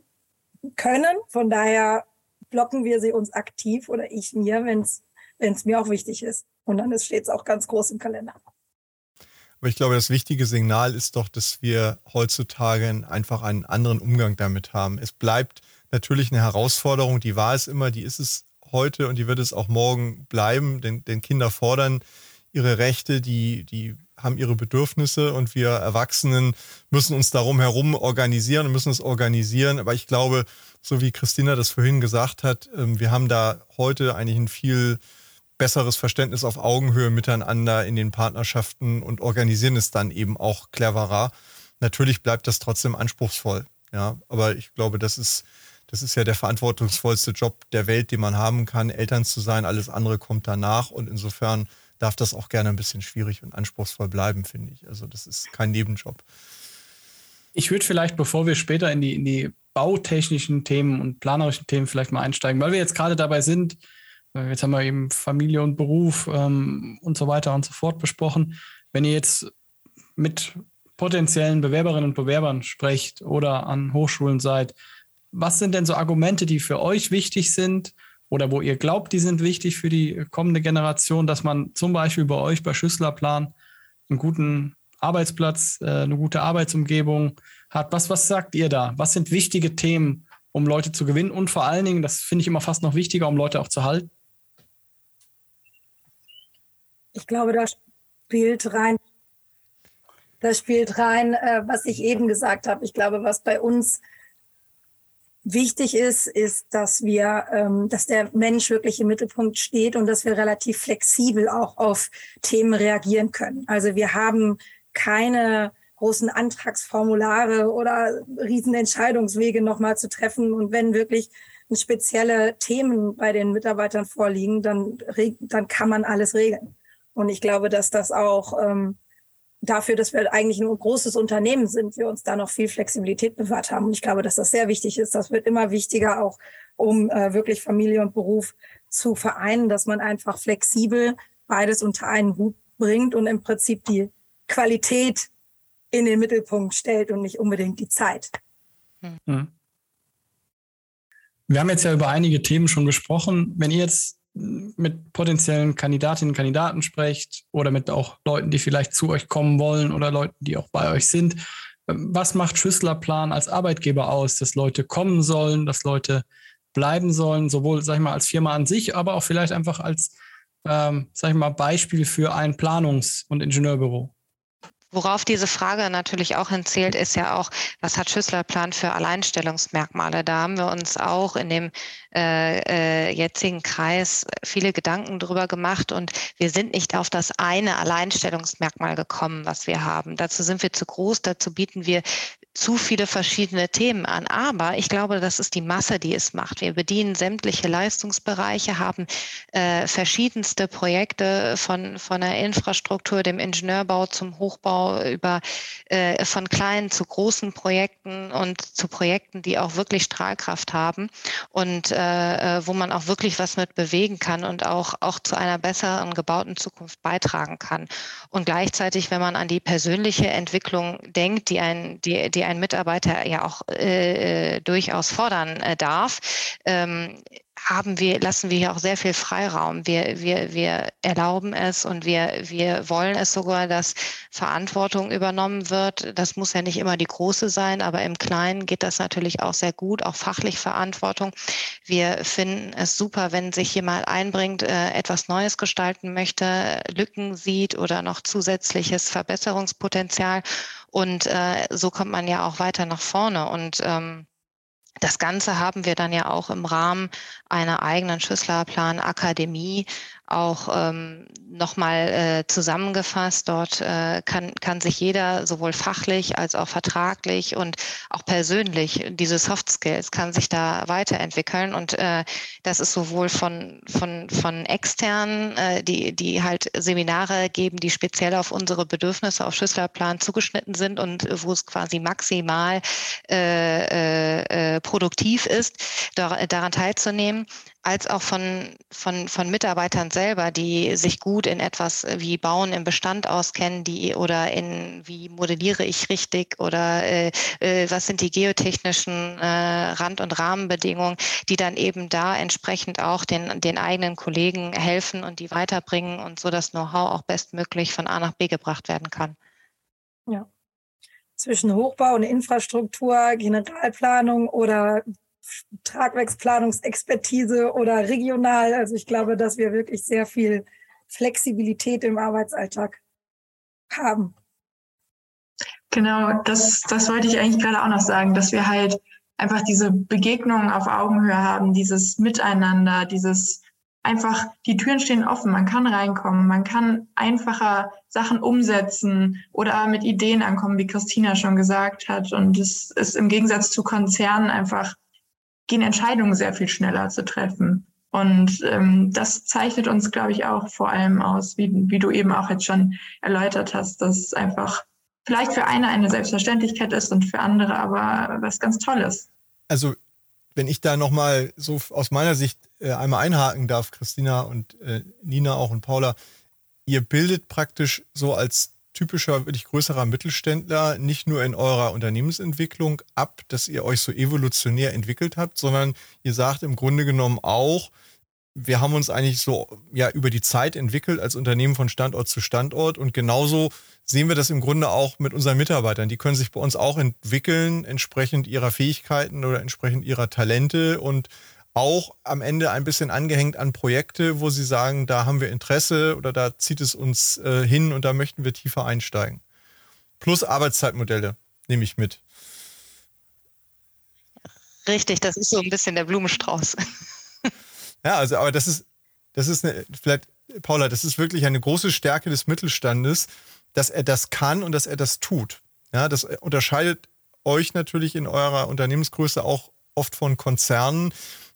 können. Von daher blocken wir sie uns aktiv oder ich mir, wenn es mir auch wichtig ist. Und dann steht es auch ganz groß im Kalender. Aber ich glaube, das wichtige Signal ist doch, dass wir heutzutage einfach einen anderen Umgang damit haben. Es bleibt natürlich eine Herausforderung, die war es immer, die ist es heute und die wird es auch morgen bleiben, denn, denn Kinder fordern ihre Rechte, die, die haben ihre Bedürfnisse und wir Erwachsenen müssen uns darum herum organisieren und müssen es organisieren. Aber ich glaube, so wie Christina das vorhin gesagt hat, ähm, wir haben da heute eigentlich ein viel besseres Verständnis auf Augenhöhe miteinander in den Partnerschaften und organisieren es dann eben auch cleverer. Natürlich bleibt das trotzdem anspruchsvoll. Ja, aber ich glaube, das ist, das ist ja der verantwortungsvollste Job der Welt, den man haben kann, Eltern zu sein. Alles andere kommt danach und insofern darf das auch gerne ein bisschen schwierig und anspruchsvoll bleiben, finde ich. Also das ist kein Nebenjob. Ich würde vielleicht, bevor wir später in die, in die bautechnischen Themen und planerischen Themen vielleicht mal einsteigen, weil wir jetzt gerade dabei sind, jetzt haben wir eben Familie und Beruf ähm, und so weiter und so fort besprochen. Wenn ihr jetzt mit potenziellen Bewerberinnen und Bewerbern sprecht oder an Hochschulen seid, was sind denn so Argumente, die für euch wichtig sind oder wo ihr glaubt, die sind wichtig für die kommende Generation, dass man zum Beispiel bei euch bei Schüsslerplan einen guten Arbeitsplatz, äh, eine gute Arbeitsumgebung hat? Was, was sagt ihr da? Was sind wichtige Themen, um Leute zu gewinnen und vor allen Dingen, das finde ich immer fast noch wichtiger, um Leute auch zu halten? Ich glaube, da spielt rein, da spielt rein, äh, was ich eben gesagt habe. Ich glaube, was bei uns wichtig ist, ist, dass wir, ähm, dass der Mensch wirklich im Mittelpunkt steht und dass wir relativ flexibel auch auf Themen reagieren können. Also wir haben keine großen Antragsformulare oder riesen Entscheidungswege nochmal zu treffen. Und wenn wirklich spezielle Themen bei den Mitarbeitern vorliegen, dann, dann kann man alles regeln. Und ich glaube, dass das auch ähm, dafür, dass wir eigentlich ein großes Unternehmen sind, wir uns da noch viel Flexibilität bewahrt haben. Und ich glaube, dass das sehr wichtig ist. Das wird immer wichtiger, auch um äh, wirklich Familie und Beruf zu vereinen, dass man einfach flexibel beides unter einen Hut bringt und im Prinzip die Qualität in den Mittelpunkt stellt und nicht unbedingt die Zeit. Mhm. Wir haben jetzt ja über einige Themen schon gesprochen. Wenn ihr jetzt mit potenziellen Kandidatinnen und Kandidaten sprecht oder mit auch Leuten, die vielleicht zu euch kommen wollen oder Leuten, die auch bei euch sind. Was macht Schüsslerplan als Arbeitgeber aus, dass Leute kommen sollen, dass Leute bleiben sollen, sowohl, sag ich mal, als Firma an sich, aber auch vielleicht einfach als, ähm, sag ich mal, Beispiel für ein Planungs- und Ingenieurbüro? Worauf diese Frage natürlich auch hinzählt, ist ja auch, was hat Schüsslerplan für Alleinstellungsmerkmale? Da haben wir uns auch in dem äh, äh, jetzigen Kreis viele Gedanken drüber gemacht und wir sind nicht auf das eine Alleinstellungsmerkmal gekommen, was wir haben. Dazu sind wir zu groß, dazu bieten wir zu viele verschiedene Themen an. Aber ich glaube, das ist die Masse, die es macht. Wir bedienen sämtliche Leistungsbereiche, haben äh, verschiedenste Projekte von, von der Infrastruktur, dem Ingenieurbau zum Hochbau über äh, von kleinen zu großen Projekten und zu Projekten, die auch wirklich Strahlkraft haben und äh, äh wo man auch wirklich was mit bewegen kann und auch, auch zu einer besseren gebauten Zukunft beitragen kann. Und gleichzeitig, wenn man an die persönliche Entwicklung denkt, die ein, die, die die ein Mitarbeiter ja auch äh, äh, durchaus fordern äh, darf, ähm, haben wir, lassen wir hier auch sehr viel Freiraum. Wir, wir, wir erlauben es und wir, wir wollen es sogar, dass Verantwortung übernommen wird. Das muss ja nicht immer die große sein, aber im Kleinen geht das natürlich auch sehr gut, auch fachlich Verantwortung. Wir finden es super, wenn sich jemand einbringt, äh, etwas Neues gestalten möchte, Lücken sieht oder noch zusätzliches Verbesserungspotenzial und äh, so kommt man ja auch weiter nach vorne. Und ähm, das Ganze haben wir dann ja auch im Rahmen einer eigenen Schüsslerplan Akademie auch ähm, nochmal äh, zusammengefasst. Dort äh, kann, kann sich jeder sowohl fachlich als auch vertraglich und auch persönlich, diese Soft Skills, kann sich da weiterentwickeln. Und äh, das ist sowohl von, von, von externen, äh, die, die halt Seminare geben, die speziell auf unsere Bedürfnisse auf Schüsslerplan zugeschnitten sind und wo es quasi maximal äh, äh, äh produktiv ist, daran teilzunehmen als auch von, von, von Mitarbeitern selber, die sich gut in etwas wie Bauen im Bestand auskennen, die oder in wie modelliere ich richtig oder äh, äh, was sind die geotechnischen äh, Rand- und Rahmenbedingungen, die dann eben da entsprechend auch den, den eigenen Kollegen helfen und die weiterbringen und so das Know-how auch bestmöglich von A nach B gebracht werden kann. Ja. Zwischen Hochbau und Infrastruktur, Generalplanung oder Tragwerksplanungsexpertise oder regional. Also ich glaube, dass wir wirklich sehr viel Flexibilität im Arbeitsalltag haben. Genau, das, das wollte ich eigentlich gerade auch noch sagen, dass wir halt einfach diese Begegnungen auf Augenhöhe haben, dieses Miteinander, dieses einfach, die Türen stehen offen, man kann reinkommen, man kann einfacher Sachen umsetzen oder mit Ideen ankommen, wie Christina schon gesagt hat. Und es ist im Gegensatz zu Konzernen einfach gehen Entscheidungen sehr viel schneller zu treffen. Und ähm, das zeichnet uns, glaube ich, auch vor allem aus, wie, wie du eben auch jetzt schon erläutert hast, dass es einfach vielleicht für eine eine Selbstverständlichkeit ist und für andere aber was ganz Tolles. Also wenn ich da nochmal so aus meiner Sicht äh, einmal einhaken darf, Christina und äh, Nina auch und Paula, ihr bildet praktisch so als typischer, wirklich größerer Mittelständler nicht nur in eurer Unternehmensentwicklung ab, dass ihr euch so evolutionär entwickelt habt, sondern ihr sagt im Grunde genommen auch, wir haben uns eigentlich so ja über die Zeit entwickelt als Unternehmen von Standort zu Standort und genauso sehen wir das im Grunde auch mit unseren Mitarbeitern. Die können sich bei uns auch entwickeln, entsprechend ihrer Fähigkeiten oder entsprechend ihrer Talente und auch am Ende ein bisschen angehängt an Projekte, wo Sie sagen, da haben wir Interesse oder da zieht es uns äh, hin und da möchten wir tiefer einsteigen. Plus Arbeitszeitmodelle nehme ich mit. Richtig, das ist so ein bisschen der Blumenstrauß. Ja, also, aber das ist, das ist eine, vielleicht, Paula, das ist wirklich eine große Stärke des Mittelstandes, dass er das kann und dass er das tut. Ja, das unterscheidet euch natürlich in eurer Unternehmensgröße auch oft von Konzernen,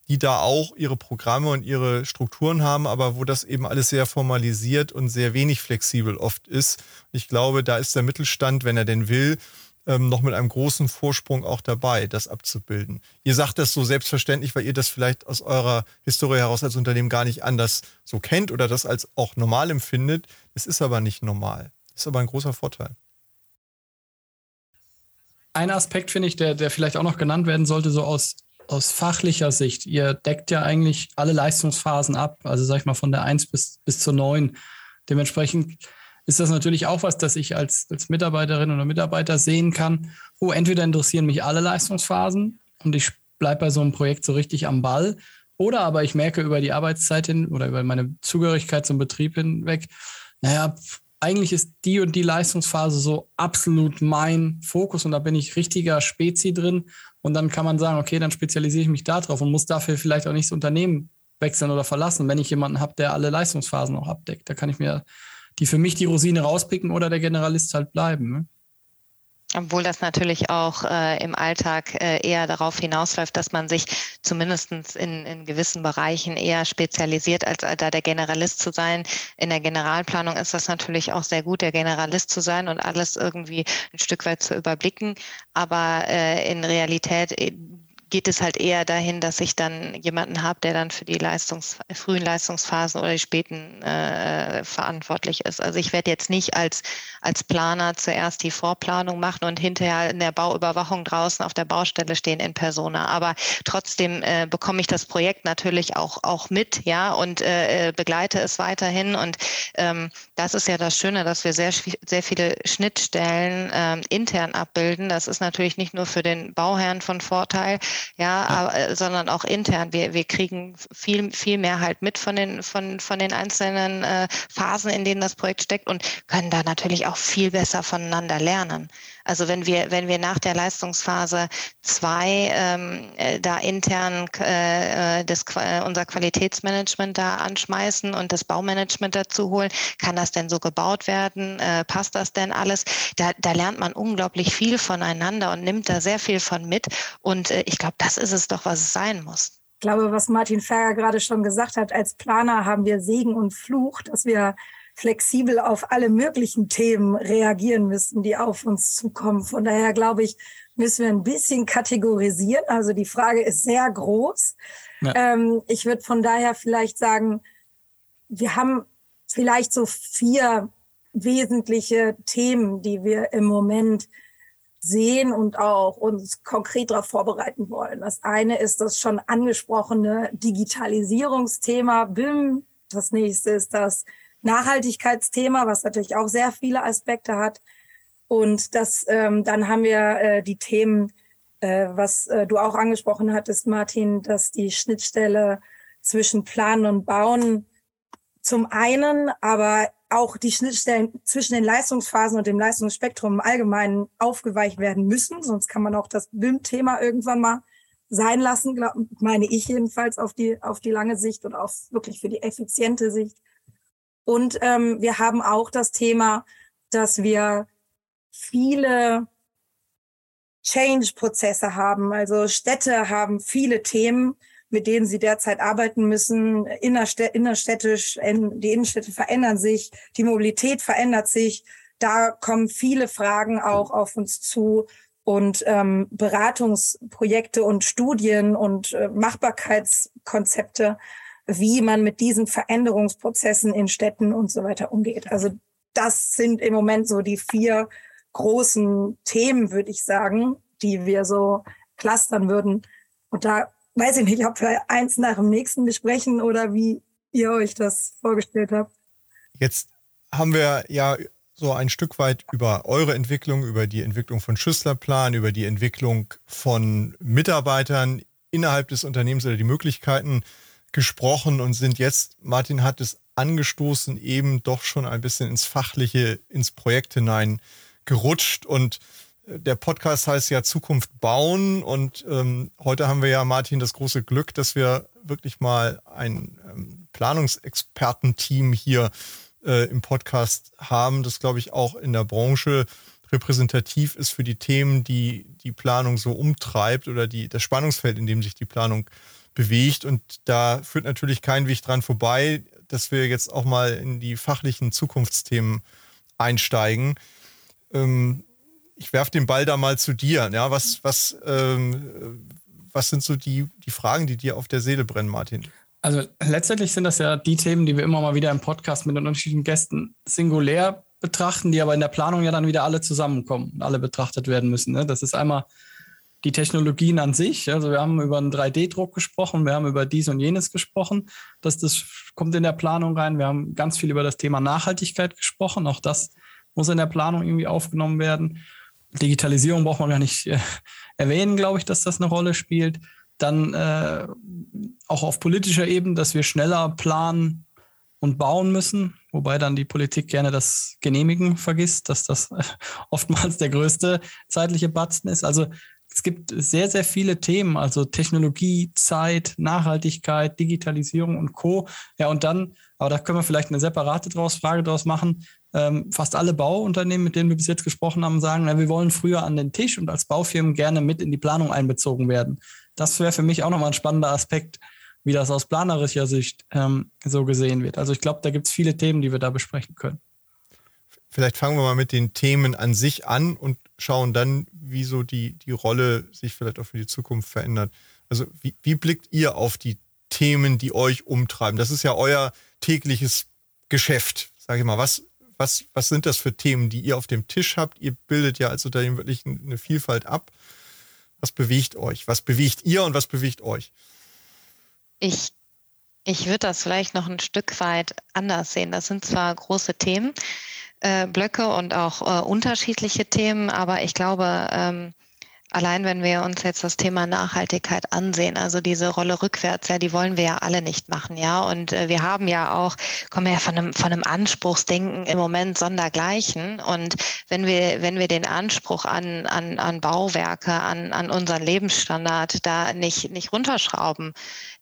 die da auch ihre Programme und ihre Strukturen haben, aber wo das eben alles sehr formalisiert und sehr wenig flexibel oft ist. Ich glaube, da ist der Mittelstand, wenn er denn will, ähm, noch mit einem großen Vorsprung auch dabei, das abzubilden. Ihr sagt das so selbstverständlich, weil ihr das vielleicht aus eurer Historie heraus als Unternehmen gar nicht anders so kennt oder das als auch normal empfindet. Es ist aber nicht normal. Das ist aber ein großer Vorteil. Ein Aspekt finde ich, der, der vielleicht auch noch genannt werden sollte, so aus, aus fachlicher Sicht. Ihr deckt ja eigentlich alle Leistungsphasen ab, also sag ich mal von der 1 bis, bis zur 9. Dementsprechend ist das natürlich auch was, das ich als, als Mitarbeiterin oder Mitarbeiter sehen kann. Oh, entweder interessieren mich alle Leistungsphasen und ich bleibe bei so einem Projekt so richtig am Ball. Oder aber ich merke über die Arbeitszeit hin oder über meine Zugehörigkeit zum Betrieb hinweg, naja, eigentlich ist die und die Leistungsphase so absolut mein Fokus und da bin ich richtiger Spezi drin. Und dann kann man sagen, okay, dann spezialisiere ich mich darauf und muss dafür vielleicht auch nicht das Unternehmen wechseln oder verlassen, wenn ich jemanden habe, der alle Leistungsphasen auch abdeckt. Da kann ich mir die für mich die Rosine rauspicken oder der Generalist halt bleiben. Ne? Obwohl das natürlich auch äh, im Alltag äh, eher darauf hinausläuft, dass man sich zumindest in, in gewissen Bereichen eher spezialisiert, als da der Generalist zu sein. In der Generalplanung ist das natürlich auch sehr gut, der Generalist zu sein und alles irgendwie ein Stück weit zu überblicken. Aber äh, in Realität äh, geht es halt eher dahin, dass ich dann jemanden habe, der dann für die Leistungs frühen Leistungsphasen oder die späten äh, verantwortlich ist. Also ich werde jetzt nicht als, als Planer zuerst die Vorplanung machen und hinterher in der Bauüberwachung draußen auf der Baustelle stehen in Persona. Aber trotzdem äh, bekomme ich das Projekt natürlich auch, auch mit, ja, und äh, begleite es weiterhin. Und ähm, das ist ja das Schöne, dass wir sehr, sehr viele Schnittstellen ähm, intern abbilden. Das ist natürlich nicht nur für den Bauherrn von Vorteil, ja, Aber, äh, sondern auch intern. Wir, wir kriegen viel, viel mehr halt mit von den, von, von den einzelnen äh, Phasen, in denen das Projekt steckt und können da natürlich auch viel besser voneinander lernen. Also wenn wir, wenn wir nach der Leistungsphase zwei ähm, äh, da intern äh, äh das, äh, unser Qualitätsmanagement da anschmeißen und das Baumanagement dazu holen, kann das denn so gebaut werden? Äh, passt das denn alles? Da, da lernt man unglaublich viel voneinander und nimmt da sehr viel von mit. Und äh, ich glaube, das ist es doch, was es sein muss. Ich glaube, was Martin Ferger gerade schon gesagt hat, als Planer haben wir Segen und Fluch, dass wir flexibel auf alle möglichen Themen reagieren müssen, die auf uns zukommen. Von daher glaube ich, müssen wir ein bisschen kategorisieren. Also die Frage ist sehr groß. Ja. Ähm, ich würde von daher vielleicht sagen, wir haben vielleicht so vier wesentliche Themen, die wir im Moment sehen und auch uns konkret darauf vorbereiten wollen. Das eine ist das schon angesprochene Digitalisierungsthema BIM. Das nächste ist das Nachhaltigkeitsthema, was natürlich auch sehr viele Aspekte hat. Und das, ähm, dann haben wir äh, die Themen, äh, was äh, du auch angesprochen hattest, Martin, dass die Schnittstelle zwischen Planen und Bauen zum einen, aber auch die Schnittstellen zwischen den Leistungsphasen und dem Leistungsspektrum im Allgemeinen aufgeweicht werden müssen. Sonst kann man auch das BIM-Thema irgendwann mal sein lassen, glaub, meine ich jedenfalls auf die, auf die lange Sicht und auf wirklich für die effiziente Sicht. Und ähm, wir haben auch das Thema, dass wir viele Change-Prozesse haben. Also Städte haben viele Themen, mit denen sie derzeit arbeiten müssen. innerstädtisch, die Innenstädte verändern sich, die Mobilität verändert sich. Da kommen viele Fragen auch auf uns zu und ähm, Beratungsprojekte und Studien und äh, Machbarkeitskonzepte wie man mit diesen Veränderungsprozessen in Städten und so weiter umgeht. Also das sind im Moment so die vier großen Themen, würde ich sagen, die wir so clustern würden. Und da weiß ich nicht, ob wir eins nach dem nächsten besprechen oder wie ihr euch das vorgestellt habt. Jetzt haben wir ja so ein Stück weit über eure Entwicklung, über die Entwicklung von Schüsslerplan, über die Entwicklung von Mitarbeitern innerhalb des Unternehmens oder die Möglichkeiten gesprochen und sind jetzt, Martin hat es angestoßen, eben doch schon ein bisschen ins Fachliche, ins Projekt hinein gerutscht. Und äh, der Podcast heißt ja Zukunft bauen. Und ähm, heute haben wir ja, Martin, das große Glück, dass wir wirklich mal ein ähm, Planungsexpertenteam hier äh, im Podcast haben, das, glaube ich, auch in der Branche repräsentativ ist für die Themen, die die Planung so umtreibt oder die, das Spannungsfeld, in dem sich die Planung bewegt. Und da führt natürlich kein Weg dran vorbei, dass wir jetzt auch mal in die fachlichen Zukunftsthemen einsteigen. Ähm, ich werfe den Ball da mal zu dir. Ja, was, was, ähm, was sind so die, die Fragen, die dir auf der Seele brennen, Martin? Also letztendlich sind das ja die Themen, die wir immer mal wieder im Podcast mit den unterschiedlichen Gästen singulär betrachten, die aber in der Planung ja dann wieder alle zusammenkommen und alle betrachtet werden müssen. Ne? Das ist einmal die Technologien an sich. Also wir haben über einen 3D-Druck gesprochen, wir haben über dies und jenes gesprochen. Das, das kommt in der Planung rein. Wir haben ganz viel über das Thema Nachhaltigkeit gesprochen. Auch das muss in der Planung irgendwie aufgenommen werden. Digitalisierung braucht man gar nicht äh, erwähnen, glaube ich, dass das eine Rolle spielt. Dann äh, auch auf politischer Ebene, dass wir schneller planen und bauen müssen, wobei dann die Politik gerne das Genehmigen vergisst, dass das oftmals der größte zeitliche Batzen ist. Also es gibt sehr, sehr viele Themen, also Technologie, Zeit, Nachhaltigkeit, Digitalisierung und Co. Ja, und dann, aber da können wir vielleicht eine separate draus, Frage draus machen. Ähm, fast alle Bauunternehmen, mit denen wir bis jetzt gesprochen haben, sagen, na, wir wollen früher an den Tisch und als Baufirmen gerne mit in die Planung einbezogen werden. Das wäre für mich auch nochmal ein spannender Aspekt, wie das aus planerischer Sicht ähm, so gesehen wird. Also ich glaube, da gibt es viele Themen, die wir da besprechen können. Vielleicht fangen wir mal mit den Themen an sich an und schauen dann, wie so die, die Rolle sich vielleicht auch für die Zukunft verändert. Also wie, wie blickt ihr auf die Themen, die euch umtreiben? Das ist ja euer tägliches Geschäft, sage ich mal. Was, was, was sind das für Themen, die ihr auf dem Tisch habt? Ihr bildet ja als Unternehmen wirklich eine Vielfalt ab. Was bewegt euch? Was bewegt ihr und was bewegt euch? Ich, ich würde das vielleicht noch ein Stück weit anders sehen. Das sind zwar große Themen, äh, Blöcke und auch äh, unterschiedliche Themen, aber ich glaube, ähm, Allein wenn wir uns jetzt das Thema Nachhaltigkeit ansehen, also diese Rolle rückwärts, ja, die wollen wir ja alle nicht machen, ja. Und äh, wir haben ja auch, kommen ja von einem, von einem Anspruchsdenken im Moment sondergleichen. Und wenn wir, wenn wir den Anspruch an, an, an Bauwerke, an, an unseren Lebensstandard da nicht, nicht runterschrauben,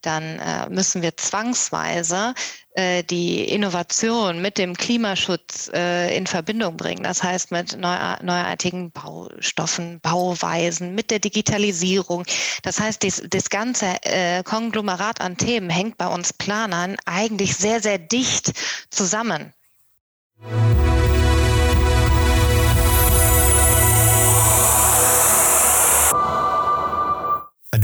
dann äh, müssen wir zwangsweise äh, die Innovation mit dem Klimaschutz äh, in Verbindung bringen. Das heißt mit neu, neuartigen Baustoffen, Bauweisen, mit der Digitalisierung. Das heißt, dies, das ganze äh, Konglomerat an Themen hängt bei uns Planern eigentlich sehr, sehr dicht zusammen.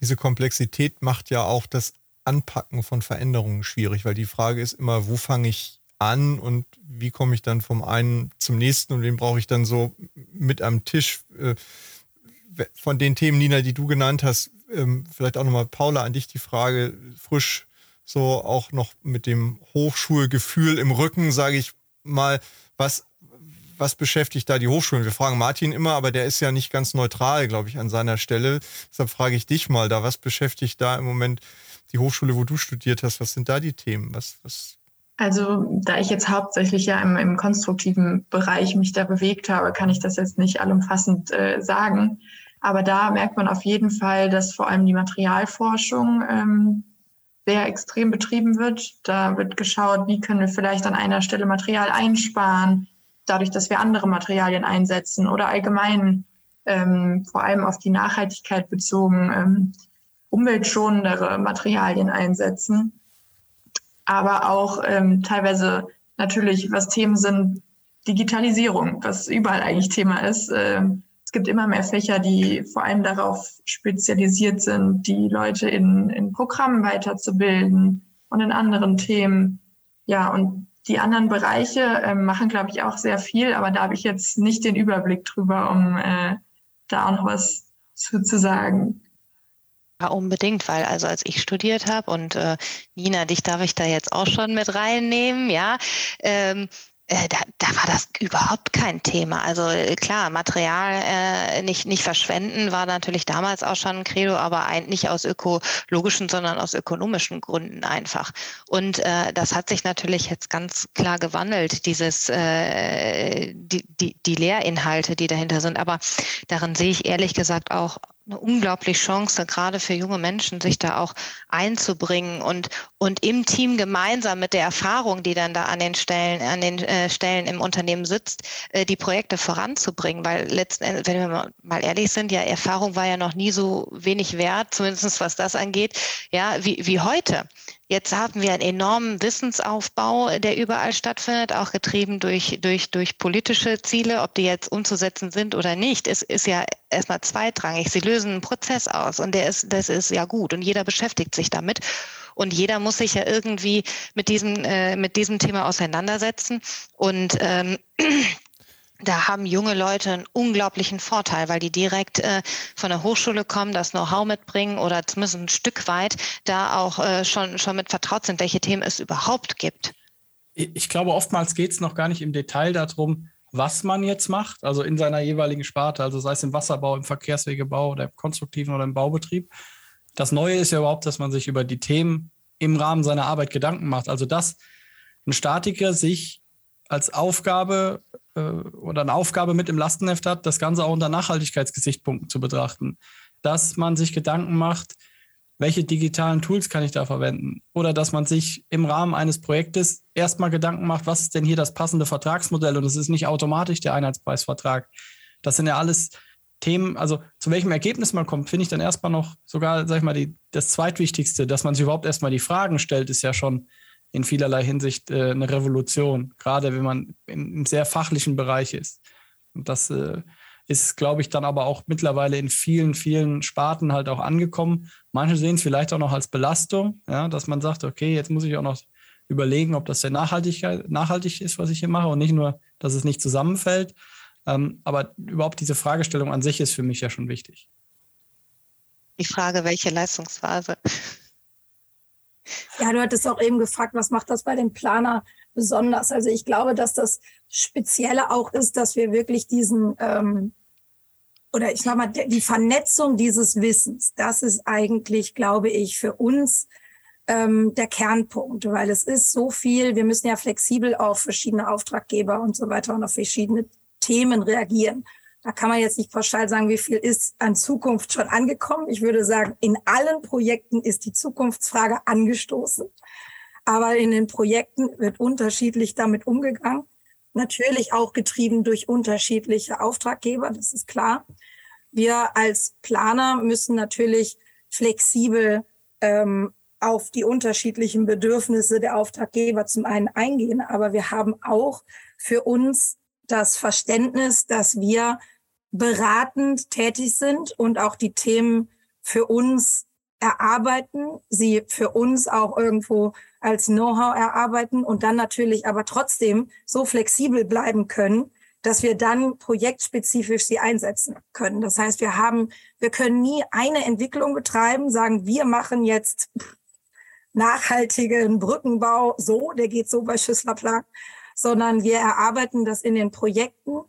Diese Komplexität macht ja auch das Anpacken von Veränderungen schwierig, weil die Frage ist immer, wo fange ich an und wie komme ich dann vom einen zum nächsten und wen brauche ich dann so mit am Tisch. Äh, von den Themen, Nina, die du genannt hast, ähm, vielleicht auch nochmal Paula an dich die Frage, frisch so auch noch mit dem Hochschulgefühl im Rücken, sage ich mal, was, was beschäftigt da die Hochschulen? Wir fragen Martin immer, aber der ist ja nicht ganz neutral, glaube ich, an seiner Stelle. Deshalb frage ich dich mal da, was beschäftigt da im Moment die Hochschule, wo du studiert hast? Was sind da die Themen? Was, was also da ich jetzt hauptsächlich ja im, im, konstruktiven Bereich mich da bewegt habe, kann ich das jetzt nicht allumfassend äh, sagen. Aber da merkt man auf jeden Fall, dass vor allem die Materialforschung ähm, sehr extrem betrieben wird. Da wird geschaut, wie können wir vielleicht an einer Stelle Material einsparen, dadurch, dass wir andere Materialien einsetzen oder allgemein ähm, vor allem auf die Nachhaltigkeit bezogen ähm, umweltschonendere Materialien einsetzen. Aber auch ähm, teilweise natürlich, was Themen sind, Digitalisierung, was überall eigentlich Thema ist. Ähm, gibt immer mehr Fächer, die vor allem darauf spezialisiert sind, die Leute in, in Programmen weiterzubilden und in anderen Themen. Ja, und die anderen Bereiche äh, machen, glaube ich, auch sehr viel, aber da habe ich jetzt nicht den Überblick drüber, um äh, da auch noch was zu, zu sagen. Ja, unbedingt, weil also als ich studiert habe und äh, Nina, dich darf ich da jetzt auch schon mit reinnehmen, ja. Ähm, äh, da, da war das überhaupt kein Thema. Also äh, klar, Material äh, nicht, nicht verschwenden war natürlich damals auch schon ein Credo, aber ein, nicht aus ökologischen, sondern aus ökonomischen Gründen einfach. Und äh, das hat sich natürlich jetzt ganz klar gewandelt, dieses äh, die, die, die Lehrinhalte, die dahinter sind. Aber darin sehe ich ehrlich gesagt auch eine unglaubliche Chance, gerade für junge Menschen, sich da auch einzubringen und, und im Team gemeinsam mit der Erfahrung, die dann da an den Stellen, an den äh, Stellen im Unternehmen sitzt, äh, die Projekte voranzubringen. Weil letzten Endes, wenn wir mal ehrlich sind, ja, Erfahrung war ja noch nie so wenig wert, zumindest was das angeht, ja, wie, wie heute. Jetzt haben wir einen enormen Wissensaufbau, der überall stattfindet, auch getrieben durch, durch, durch politische Ziele. Ob die jetzt umzusetzen sind oder nicht, ist, ist ja erstmal zweitrangig. Sie lösen einen Prozess aus und der ist, das ist ja gut und jeder beschäftigt sich damit. Und jeder muss sich ja irgendwie mit diesem, äh, mit diesem Thema auseinandersetzen. Und ähm, da haben junge Leute einen unglaublichen Vorteil, weil die direkt äh, von der Hochschule kommen, das Know-how mitbringen oder zumindest ein Stück weit da auch äh, schon, schon mit vertraut sind, welche Themen es überhaupt gibt. Ich glaube, oftmals geht es noch gar nicht im Detail darum, was man jetzt macht, also in seiner jeweiligen Sparte, also sei es im Wasserbau, im Verkehrswegebau oder im konstruktiven oder im Baubetrieb. Das Neue ist ja überhaupt, dass man sich über die Themen im Rahmen seiner Arbeit Gedanken macht. Also dass ein Statiker sich als Aufgabe äh, oder eine Aufgabe mit im Lastenheft hat, das Ganze auch unter Nachhaltigkeitsgesichtspunkten zu betrachten. Dass man sich Gedanken macht, welche digitalen Tools kann ich da verwenden? Oder dass man sich im Rahmen eines Projektes erstmal Gedanken macht, was ist denn hier das passende Vertragsmodell? Und es ist nicht automatisch der Einheitspreisvertrag. Das sind ja alles Themen, also zu welchem Ergebnis man kommt, finde ich dann erstmal noch sogar, sag ich mal, die, das zweitwichtigste, dass man sich überhaupt erstmal die Fragen stellt, ist ja schon in vielerlei Hinsicht äh, eine Revolution, gerade wenn man einem sehr fachlichen Bereich ist. Und das äh, ist, glaube ich, dann aber auch mittlerweile in vielen, vielen Sparten halt auch angekommen. Manche sehen es vielleicht auch noch als Belastung, ja, dass man sagt, okay, jetzt muss ich auch noch überlegen, ob das sehr nachhaltig, nachhaltig ist, was ich hier mache und nicht nur, dass es nicht zusammenfällt. Ähm, aber überhaupt diese Fragestellung an sich ist für mich ja schon wichtig. Die Frage, welche Leistungsphase? Ja, du hattest auch eben gefragt, was macht das bei dem Planer besonders? Also ich glaube, dass das Spezielle auch ist, dass wir wirklich diesen ähm, oder ich sag mal, die Vernetzung dieses Wissens, das ist eigentlich, glaube ich, für uns ähm, der Kernpunkt, weil es ist so viel, wir müssen ja flexibel auf verschiedene Auftraggeber und so weiter und auf verschiedene Themen reagieren. Da kann man jetzt nicht pauschal sagen, wie viel ist an Zukunft schon angekommen. Ich würde sagen, in allen Projekten ist die Zukunftsfrage angestoßen. Aber in den Projekten wird unterschiedlich damit umgegangen. Natürlich auch getrieben durch unterschiedliche Auftraggeber, das ist klar. Wir als Planer müssen natürlich flexibel ähm, auf die unterschiedlichen Bedürfnisse der Auftraggeber zum einen eingehen, aber wir haben auch für uns das Verständnis, dass wir beratend tätig sind und auch die Themen für uns erarbeiten, sie für uns auch irgendwo als Know-how erarbeiten und dann natürlich aber trotzdem so flexibel bleiben können, dass wir dann projektspezifisch sie einsetzen können. Das heißt, wir haben, wir können nie eine Entwicklung betreiben, sagen, wir machen jetzt nachhaltigen Brückenbau so, der geht so bei Schüssler Plan, sondern wir erarbeiten das in den Projekten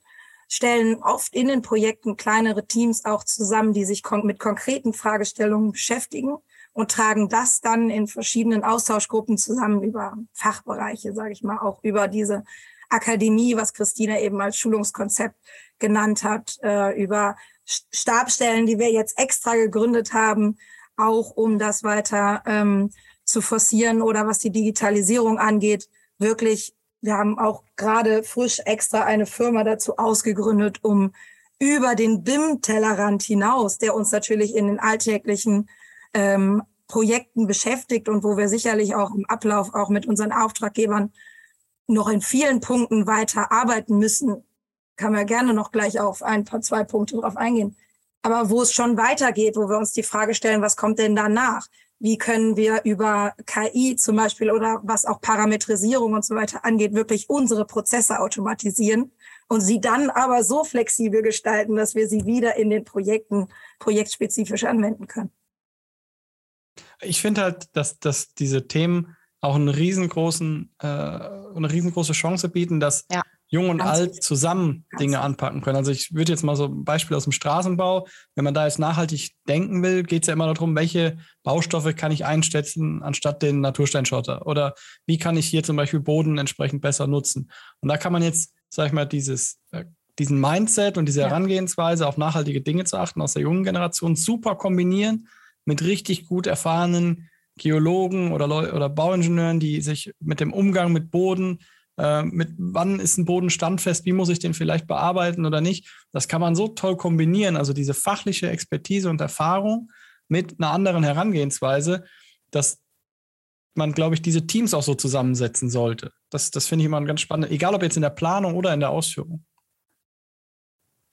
stellen oft in den Projekten kleinere Teams auch zusammen, die sich kon mit konkreten Fragestellungen beschäftigen und tragen das dann in verschiedenen Austauschgruppen zusammen über Fachbereiche, sage ich mal, auch über diese Akademie, was Christina eben als Schulungskonzept genannt hat, äh, über Stabstellen, die wir jetzt extra gegründet haben, auch um das weiter ähm, zu forcieren oder was die Digitalisierung angeht, wirklich wir haben auch gerade frisch extra eine Firma dazu ausgegründet, um über den BIM-Tellerrand hinaus, der uns natürlich in den alltäglichen ähm, Projekten beschäftigt und wo wir sicherlich auch im Ablauf auch mit unseren Auftraggebern noch in vielen Punkten weiter arbeiten müssen, kann man gerne noch gleich auf ein paar, zwei Punkte drauf eingehen. Aber wo es schon weitergeht, wo wir uns die Frage stellen, was kommt denn danach? Wie können wir über KI zum Beispiel oder was auch Parametrisierung und so weiter angeht, wirklich unsere Prozesse automatisieren und sie dann aber so flexibel gestalten, dass wir sie wieder in den Projekten projektspezifisch anwenden können? Ich finde halt, dass, dass diese Themen auch einen riesengroßen, äh, eine riesengroße Chance bieten, dass ja. Jung und Ganz Alt zusammen Dinge anpacken können. Also ich würde jetzt mal so ein Beispiel aus dem Straßenbau, wenn man da jetzt nachhaltig denken will, geht es ja immer darum, welche Baustoffe kann ich einsetzen anstatt den Natursteinschotter oder wie kann ich hier zum Beispiel Boden entsprechend besser nutzen. Und da kann man jetzt, sag ich mal, dieses, äh, diesen Mindset und diese. Herangehensweise auf nachhaltige Dinge zu achten aus der jungen Generation super kombinieren mit richtig gut erfahrenen Geologen oder, Leu oder Bauingenieuren, die sich mit dem Umgang mit Boden, äh, mit wann ist ein Boden standfest, wie muss ich den vielleicht bearbeiten oder nicht, das kann man so toll kombinieren. Also diese fachliche Expertise und Erfahrung mit einer anderen Herangehensweise, dass man, glaube ich, diese Teams auch so zusammensetzen sollte. Das, das finde ich immer ganz spannend, egal ob jetzt in der Planung oder in der Ausführung.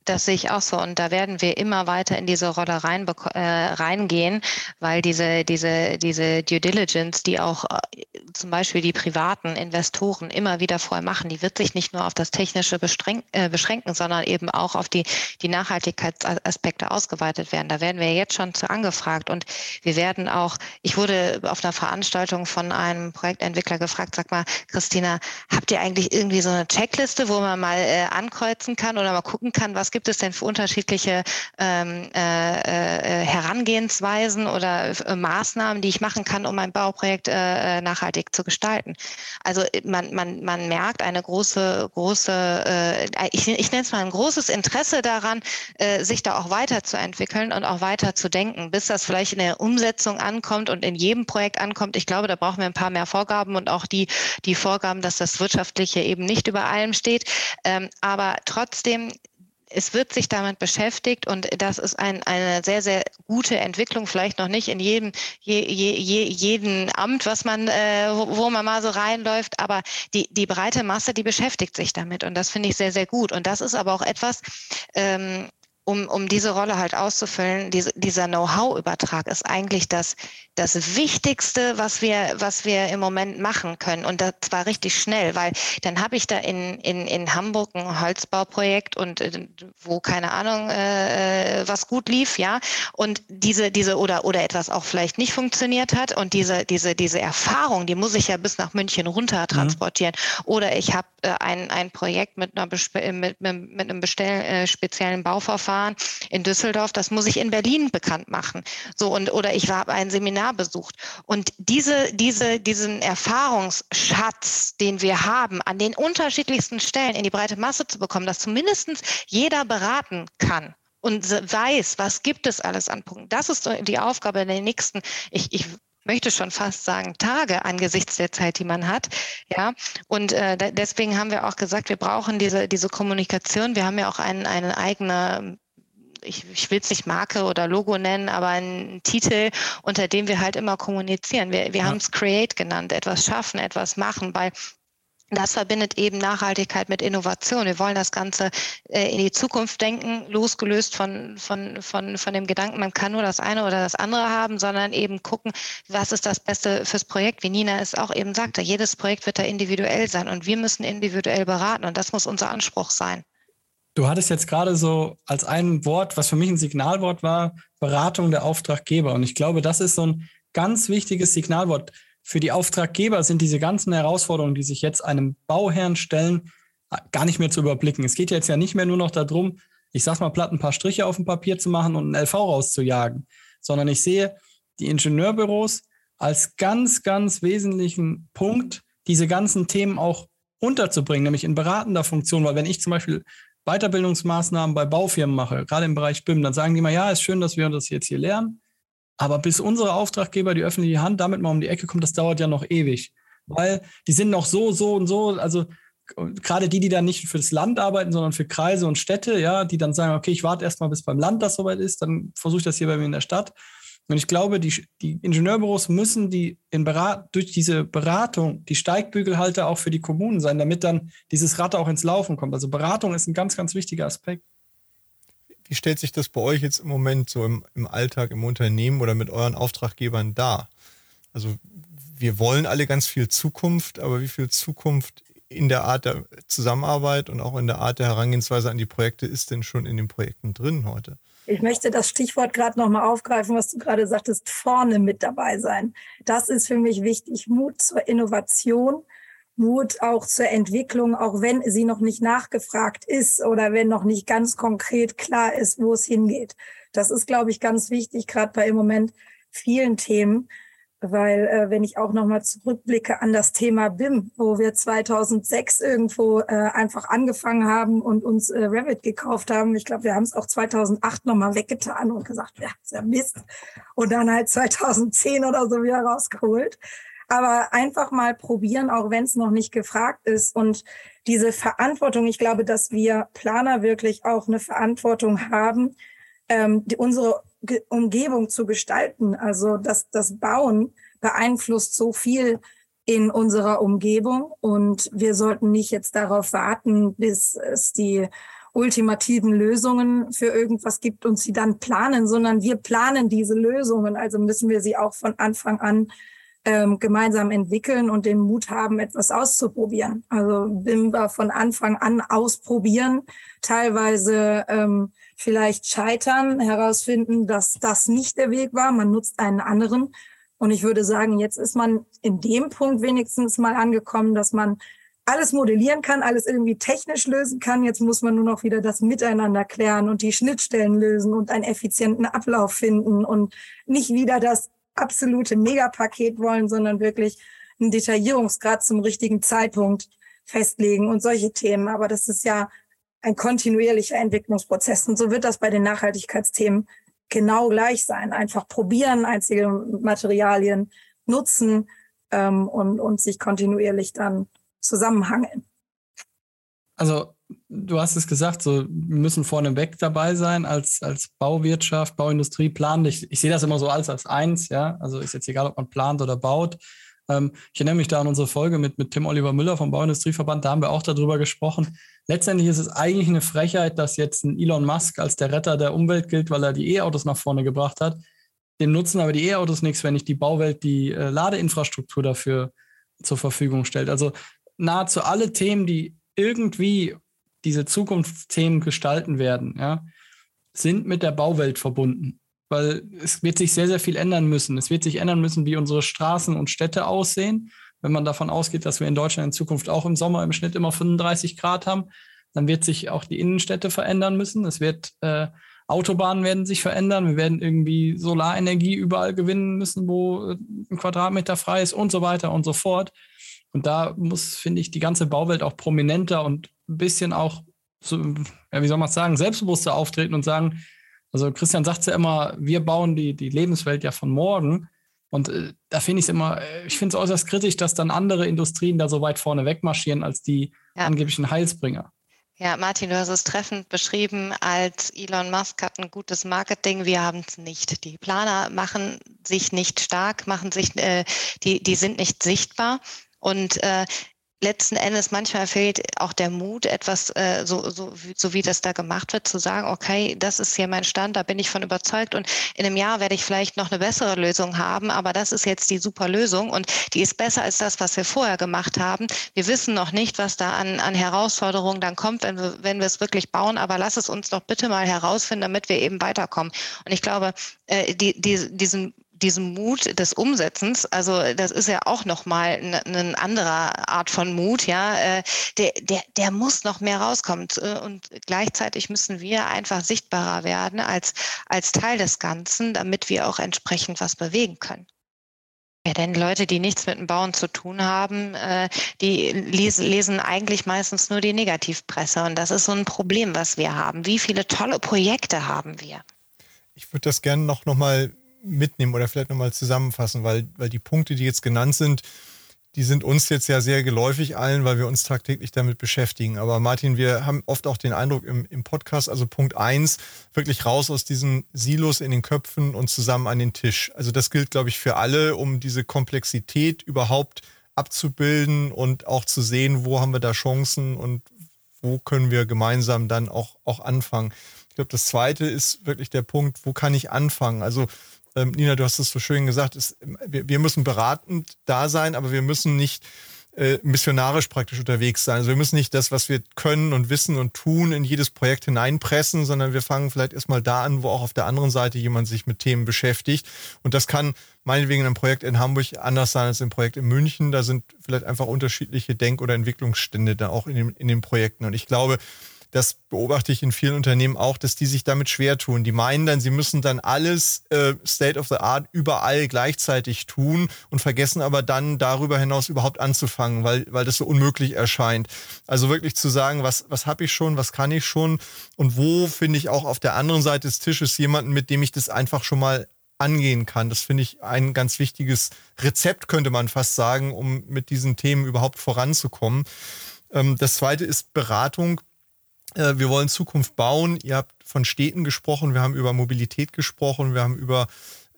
Das sehe ich auch so. Und da werden wir immer weiter in diese Rolle rein, äh, reingehen, weil diese, diese, diese Due Diligence, die auch äh, zum Beispiel die privaten Investoren immer wieder vorher machen, die wird sich nicht nur auf das Technische äh, beschränken, sondern eben auch auf die, die Nachhaltigkeitsaspekte ausgeweitet werden. Da werden wir jetzt schon zu angefragt. Und wir werden auch, ich wurde auf einer Veranstaltung von einem Projektentwickler gefragt, sag mal, Christina, habt ihr eigentlich irgendwie so eine Checkliste, wo man mal äh, ankreuzen kann oder mal gucken kann, was gibt es denn für unterschiedliche ähm, äh, äh, Herangehensweisen oder äh, Maßnahmen, die ich machen kann, um mein Bauprojekt äh, nachhaltig zu gestalten? Also äh, man, man, man merkt eine große, große, äh, ich, ich nenne es mal ein großes Interesse daran, äh, sich da auch weiterzuentwickeln und auch weiter zu denken, bis das vielleicht in der Umsetzung ankommt und in jedem Projekt ankommt. Ich glaube, da brauchen wir ein paar mehr Vorgaben und auch die, die Vorgaben, dass das Wirtschaftliche eben nicht über allem steht. Ähm, aber trotzdem es wird sich damit beschäftigt und das ist ein, eine sehr, sehr gute Entwicklung, vielleicht noch nicht in jedem, je, je, jedem Amt, was man, äh, wo, wo, man mal so reinläuft, aber die, die breite Masse, die beschäftigt sich damit und das finde ich sehr, sehr gut. Und das ist aber auch etwas, ähm, um, um diese Rolle halt auszufüllen, diese, dieser Know-how-Übertrag ist eigentlich das, das Wichtigste, was wir, was wir im Moment machen können. Und das war richtig schnell, weil dann habe ich da in, in, in Hamburg ein Holzbauprojekt und äh, wo keine Ahnung, äh, äh, was gut lief, ja. Und diese, diese oder, oder etwas auch vielleicht nicht funktioniert hat. Und diese, diese, diese Erfahrung, die muss ich ja bis nach München runter mhm. transportieren. Mhm. Oder ich habe äh, ein, ein Projekt mit, einer mit, mit, mit einem bestell, äh, speziellen Bauverfahren fahren in Düsseldorf, das muss ich in Berlin bekannt machen. So und oder ich habe ein Seminar besucht und diese diese diesen Erfahrungsschatz, den wir haben, an den unterschiedlichsten Stellen in die breite Masse zu bekommen, dass zumindest jeder beraten kann und weiß, was gibt es alles an Punkten. Das ist die Aufgabe der nächsten, ich, ich möchte schon fast sagen, Tage angesichts der Zeit, die man hat. Ja, und äh, deswegen haben wir auch gesagt, wir brauchen diese, diese Kommunikation. Wir haben ja auch einen, eine eigene ich, ich will es nicht Marke oder Logo nennen, aber einen Titel, unter dem wir halt immer kommunizieren. Wir, wir ja. haben es Create genannt, etwas schaffen, etwas machen, weil das verbindet eben Nachhaltigkeit mit Innovation. Wir wollen das Ganze äh, in die Zukunft denken, losgelöst von, von, von, von dem Gedanken, man kann nur das eine oder das andere haben, sondern eben gucken, was ist das Beste fürs Projekt. Wie Nina es auch eben sagte, jedes Projekt wird da individuell sein und wir müssen individuell beraten und das muss unser Anspruch sein. Du hattest jetzt gerade so als ein Wort, was für mich ein Signalwort war, Beratung der Auftraggeber. Und ich glaube, das ist so ein ganz wichtiges Signalwort. Für die Auftraggeber sind diese ganzen Herausforderungen, die sich jetzt einem Bauherrn stellen, gar nicht mehr zu überblicken. Es geht jetzt ja nicht mehr nur noch darum, ich sag mal platt, ein paar Striche auf dem Papier zu machen und ein LV rauszujagen, sondern ich sehe die Ingenieurbüros als ganz, ganz wesentlichen Punkt, diese ganzen Themen auch unterzubringen, nämlich in beratender Funktion. Weil wenn ich zum Beispiel Weiterbildungsmaßnahmen bei Baufirmen mache, gerade im Bereich BIM, dann sagen die immer, ja, ist schön, dass wir das jetzt hier lernen, aber bis unsere Auftraggeber, die öffentliche Hand, damit mal um die Ecke kommt, das dauert ja noch ewig. Weil die sind noch so, so und so, also gerade die, die dann nicht für das Land arbeiten, sondern für Kreise und Städte, ja, die dann sagen, okay, ich warte erst mal, bis beim Land das soweit ist, dann versuche ich das hier bei mir in der Stadt. Und ich glaube, die, die Ingenieurbüros müssen die in Berat, durch diese Beratung die Steigbügelhalter auch für die Kommunen sein, damit dann dieses Rad auch ins Laufen kommt. Also Beratung ist ein ganz, ganz wichtiger Aspekt. Wie stellt sich das bei euch jetzt im Moment so im, im Alltag, im Unternehmen oder mit euren Auftraggebern dar? Also wir wollen alle ganz viel Zukunft, aber wie viel Zukunft in der Art der Zusammenarbeit und auch in der Art der Herangehensweise an die Projekte ist denn schon in den Projekten drin heute? Ich möchte das Stichwort gerade nochmal aufgreifen, was du gerade sagtest, vorne mit dabei sein. Das ist für mich wichtig. Mut zur Innovation, Mut auch zur Entwicklung, auch wenn sie noch nicht nachgefragt ist oder wenn noch nicht ganz konkret klar ist, wo es hingeht. Das ist, glaube ich, ganz wichtig, gerade bei im Moment vielen Themen weil äh, wenn ich auch nochmal zurückblicke an das Thema BIM, wo wir 2006 irgendwo äh, einfach angefangen haben und uns äh, Revit gekauft haben. Ich glaube, wir haben es auch 2008 nochmal weggetan und gesagt, ja, ist ja Mist. Und dann halt 2010 oder so wieder rausgeholt. Aber einfach mal probieren, auch wenn es noch nicht gefragt ist. Und diese Verantwortung, ich glaube, dass wir Planer wirklich auch eine Verantwortung haben, ähm, die, unsere Umgebung zu gestalten. Also das, das Bauen beeinflusst so viel in unserer Umgebung und wir sollten nicht jetzt darauf warten, bis es die ultimativen Lösungen für irgendwas gibt und sie dann planen, sondern wir planen diese Lösungen. Also müssen wir sie auch von Anfang an ähm, gemeinsam entwickeln und den Mut haben, etwas auszuprobieren. Also BIM war von Anfang an ausprobieren, teilweise ähm, vielleicht scheitern, herausfinden, dass das nicht der Weg war. Man nutzt einen anderen. Und ich würde sagen, jetzt ist man in dem Punkt wenigstens mal angekommen, dass man alles modellieren kann, alles irgendwie technisch lösen kann. Jetzt muss man nur noch wieder das Miteinander klären und die Schnittstellen lösen und einen effizienten Ablauf finden und nicht wieder das absolute Megapaket wollen, sondern wirklich einen Detaillierungsgrad zum richtigen Zeitpunkt festlegen und solche Themen. Aber das ist ja ein kontinuierlicher Entwicklungsprozess. Und so wird das bei den Nachhaltigkeitsthemen genau gleich sein. Einfach probieren, einzige Materialien nutzen ähm, und, und sich kontinuierlich dann zusammenhangeln. Also du hast es gesagt, so müssen vorneweg dabei sein als, als Bauwirtschaft, Bauindustrie, planen. Ich, ich sehe das immer so alles als eins, ja. Also ist jetzt egal, ob man plant oder baut. Ähm, ich erinnere mich da an unsere Folge mit, mit Tim Oliver Müller vom Bauindustrieverband, da haben wir auch darüber gesprochen. Letztendlich ist es eigentlich eine Frechheit, dass jetzt ein Elon Musk als der Retter der Umwelt gilt, weil er die E-Autos nach vorne gebracht hat. Dem nutzen aber die E-Autos nichts, wenn nicht die Bauwelt die äh, Ladeinfrastruktur dafür zur Verfügung stellt. Also nahezu alle Themen, die irgendwie diese Zukunftsthemen gestalten werden, ja, sind mit der Bauwelt verbunden weil es wird sich sehr, sehr viel ändern müssen. Es wird sich ändern müssen, wie unsere Straßen und Städte aussehen. Wenn man davon ausgeht, dass wir in Deutschland in Zukunft auch im Sommer im Schnitt immer 35 Grad haben, dann wird sich auch die Innenstädte verändern müssen. Es wird äh, Autobahnen werden sich verändern. Wir werden irgendwie Solarenergie überall gewinnen müssen, wo äh, ein Quadratmeter frei ist und so weiter und so fort. Und da muss, finde ich, die ganze Bauwelt auch prominenter und ein bisschen auch, so, ja, wie soll man es sagen, selbstbewusster auftreten und sagen, also Christian sagt ja immer, wir bauen die, die Lebenswelt ja von morgen. Und äh, da finde ich es immer, äh, ich finde es äußerst kritisch, dass dann andere Industrien da so weit vorne wegmarschieren als die ja. angeblichen Heilsbringer. Ja, Martin, du hast es treffend beschrieben, als Elon Musk hat ein gutes Marketing, wir haben es nicht. Die Planer machen sich nicht stark, machen sich, äh, die, die sind nicht sichtbar. Und äh, letzten Endes manchmal fehlt auch der Mut, etwas äh, so, so, so wie das da gemacht wird, zu sagen, okay, das ist hier mein Stand, da bin ich von überzeugt und in einem Jahr werde ich vielleicht noch eine bessere Lösung haben, aber das ist jetzt die super Lösung und die ist besser als das, was wir vorher gemacht haben. Wir wissen noch nicht, was da an, an Herausforderungen dann kommt, wenn wir, wenn wir es wirklich bauen, aber lass es uns doch bitte mal herausfinden, damit wir eben weiterkommen. Und ich glaube, äh, die, die, diesen diesen Mut des Umsetzens, also das ist ja auch nochmal eine, eine andere Art von Mut, ja, äh, der, der, der muss noch mehr rauskommen. Äh, und gleichzeitig müssen wir einfach sichtbarer werden als, als Teil des Ganzen, damit wir auch entsprechend was bewegen können. Ja, denn Leute, die nichts mit dem Bauen zu tun haben, äh, die lesen, lesen eigentlich meistens nur die Negativpresse. Und das ist so ein Problem, was wir haben. Wie viele tolle Projekte haben wir? Ich würde das gerne noch, noch mal mitnehmen oder vielleicht nochmal zusammenfassen, weil, weil die Punkte, die jetzt genannt sind, die sind uns jetzt ja sehr geläufig allen, weil wir uns tagtäglich damit beschäftigen. Aber Martin, wir haben oft auch den Eindruck im, im Podcast, also Punkt eins, wirklich raus aus diesen Silos in den Köpfen und zusammen an den Tisch. Also das gilt, glaube ich, für alle, um diese Komplexität überhaupt abzubilden und auch zu sehen, wo haben wir da Chancen und wo können wir gemeinsam dann auch, auch anfangen. Ich glaube, das zweite ist wirklich der Punkt, wo kann ich anfangen? Also ähm, Nina, du hast es so schön gesagt, ist, wir, wir müssen beratend da sein, aber wir müssen nicht äh, missionarisch praktisch unterwegs sein. Also wir müssen nicht das, was wir können und wissen und tun, in jedes Projekt hineinpressen, sondern wir fangen vielleicht erstmal da an, wo auch auf der anderen Seite jemand sich mit Themen beschäftigt. Und das kann meinetwegen ein Projekt in Hamburg anders sein als ein Projekt in München. Da sind vielleicht einfach unterschiedliche Denk- oder Entwicklungsstände da auch in, den, in den Projekten. Und ich glaube, das beobachte ich in vielen Unternehmen auch, dass die sich damit schwer tun. Die meinen dann, sie müssen dann alles äh, State of the Art überall gleichzeitig tun und vergessen aber dann darüber hinaus überhaupt anzufangen, weil, weil das so unmöglich erscheint. Also wirklich zu sagen, was, was habe ich schon, was kann ich schon und wo finde ich auch auf der anderen Seite des Tisches jemanden, mit dem ich das einfach schon mal angehen kann. Das finde ich ein ganz wichtiges Rezept, könnte man fast sagen, um mit diesen Themen überhaupt voranzukommen. Ähm, das zweite ist Beratung äh, wir wollen Zukunft bauen. Ihr habt von Städten gesprochen, wir haben über Mobilität gesprochen, wir haben über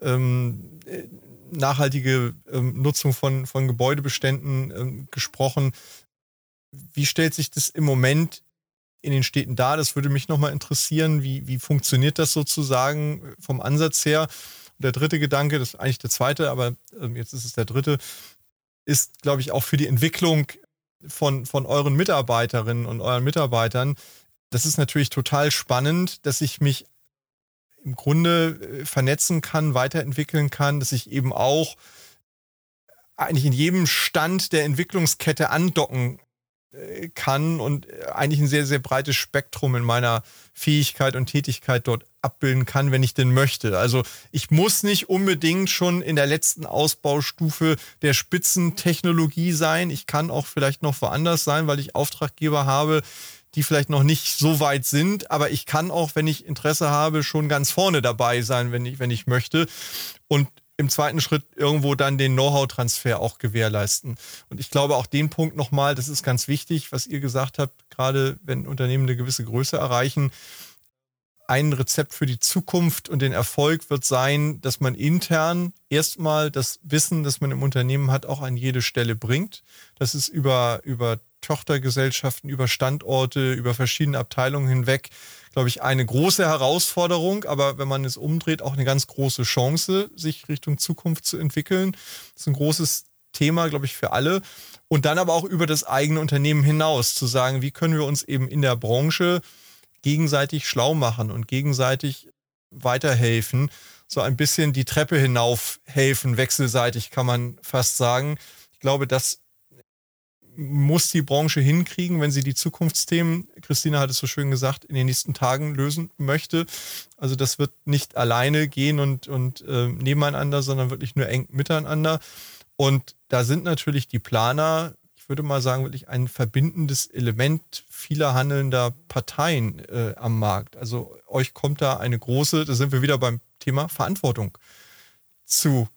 ähm, äh, nachhaltige ähm, Nutzung von, von Gebäudebeständen ähm, gesprochen. Wie stellt sich das im Moment in den Städten dar? Das würde mich nochmal interessieren. Wie, wie funktioniert das sozusagen vom Ansatz her? Und der dritte Gedanke, das ist eigentlich der zweite, aber ähm, jetzt ist es der dritte, ist, glaube ich, auch für die Entwicklung von, von euren Mitarbeiterinnen und euren Mitarbeitern das ist natürlich total spannend, dass ich mich im Grunde äh, vernetzen kann, weiterentwickeln kann, dass ich eben auch eigentlich in jedem Stand der Entwicklungskette andocken äh, kann und äh, eigentlich ein sehr, sehr breites Spektrum in meiner Fähigkeit und Tätigkeit dort abbilden kann, wenn ich denn möchte. Also ich muss nicht unbedingt schon in der letzten Ausbaustufe der Spitzentechnologie sein. Ich kann auch vielleicht noch woanders sein, weil ich Auftraggeber habe, die vielleicht noch nicht so weit sind, aber ich kann auch, wenn ich Interesse habe, schon ganz vorne dabei sein, wenn ich, wenn ich möchte. Und im zweiten Schritt irgendwo dann den Know-how-Transfer auch gewährleisten. Und ich glaube auch den Punkt nochmal, das ist ganz wichtig, was ihr gesagt habt, gerade wenn Unternehmen eine gewisse Größe erreichen. Ein Rezept für die Zukunft und den Erfolg wird sein, dass man intern erstmal das Wissen, das man im Unternehmen hat, auch an jede Stelle bringt. Das ist über, über Tochtergesellschaften, über Standorte, über verschiedene Abteilungen hinweg, glaube ich, eine große Herausforderung, aber wenn man es umdreht, auch eine ganz große Chance, sich Richtung Zukunft zu entwickeln. Das ist ein großes Thema, glaube ich, für alle. Und dann aber auch über das eigene Unternehmen hinaus zu sagen, wie können wir uns eben in der Branche gegenseitig schlau machen und gegenseitig weiterhelfen, so ein bisschen die Treppe hinauf helfen, wechselseitig kann man fast sagen. Ich glaube, das muss die Branche hinkriegen, wenn sie die Zukunftsthemen, Christina hat es so schön gesagt, in den nächsten Tagen lösen möchte. Also das wird nicht alleine gehen und, und äh, nebeneinander, sondern wirklich nur eng miteinander. Und da sind natürlich die Planer, ich würde mal sagen, wirklich ein verbindendes Element vieler handelnder Parteien äh, am Markt. Also euch kommt da eine große, da sind wir wieder beim Thema Verantwortung zu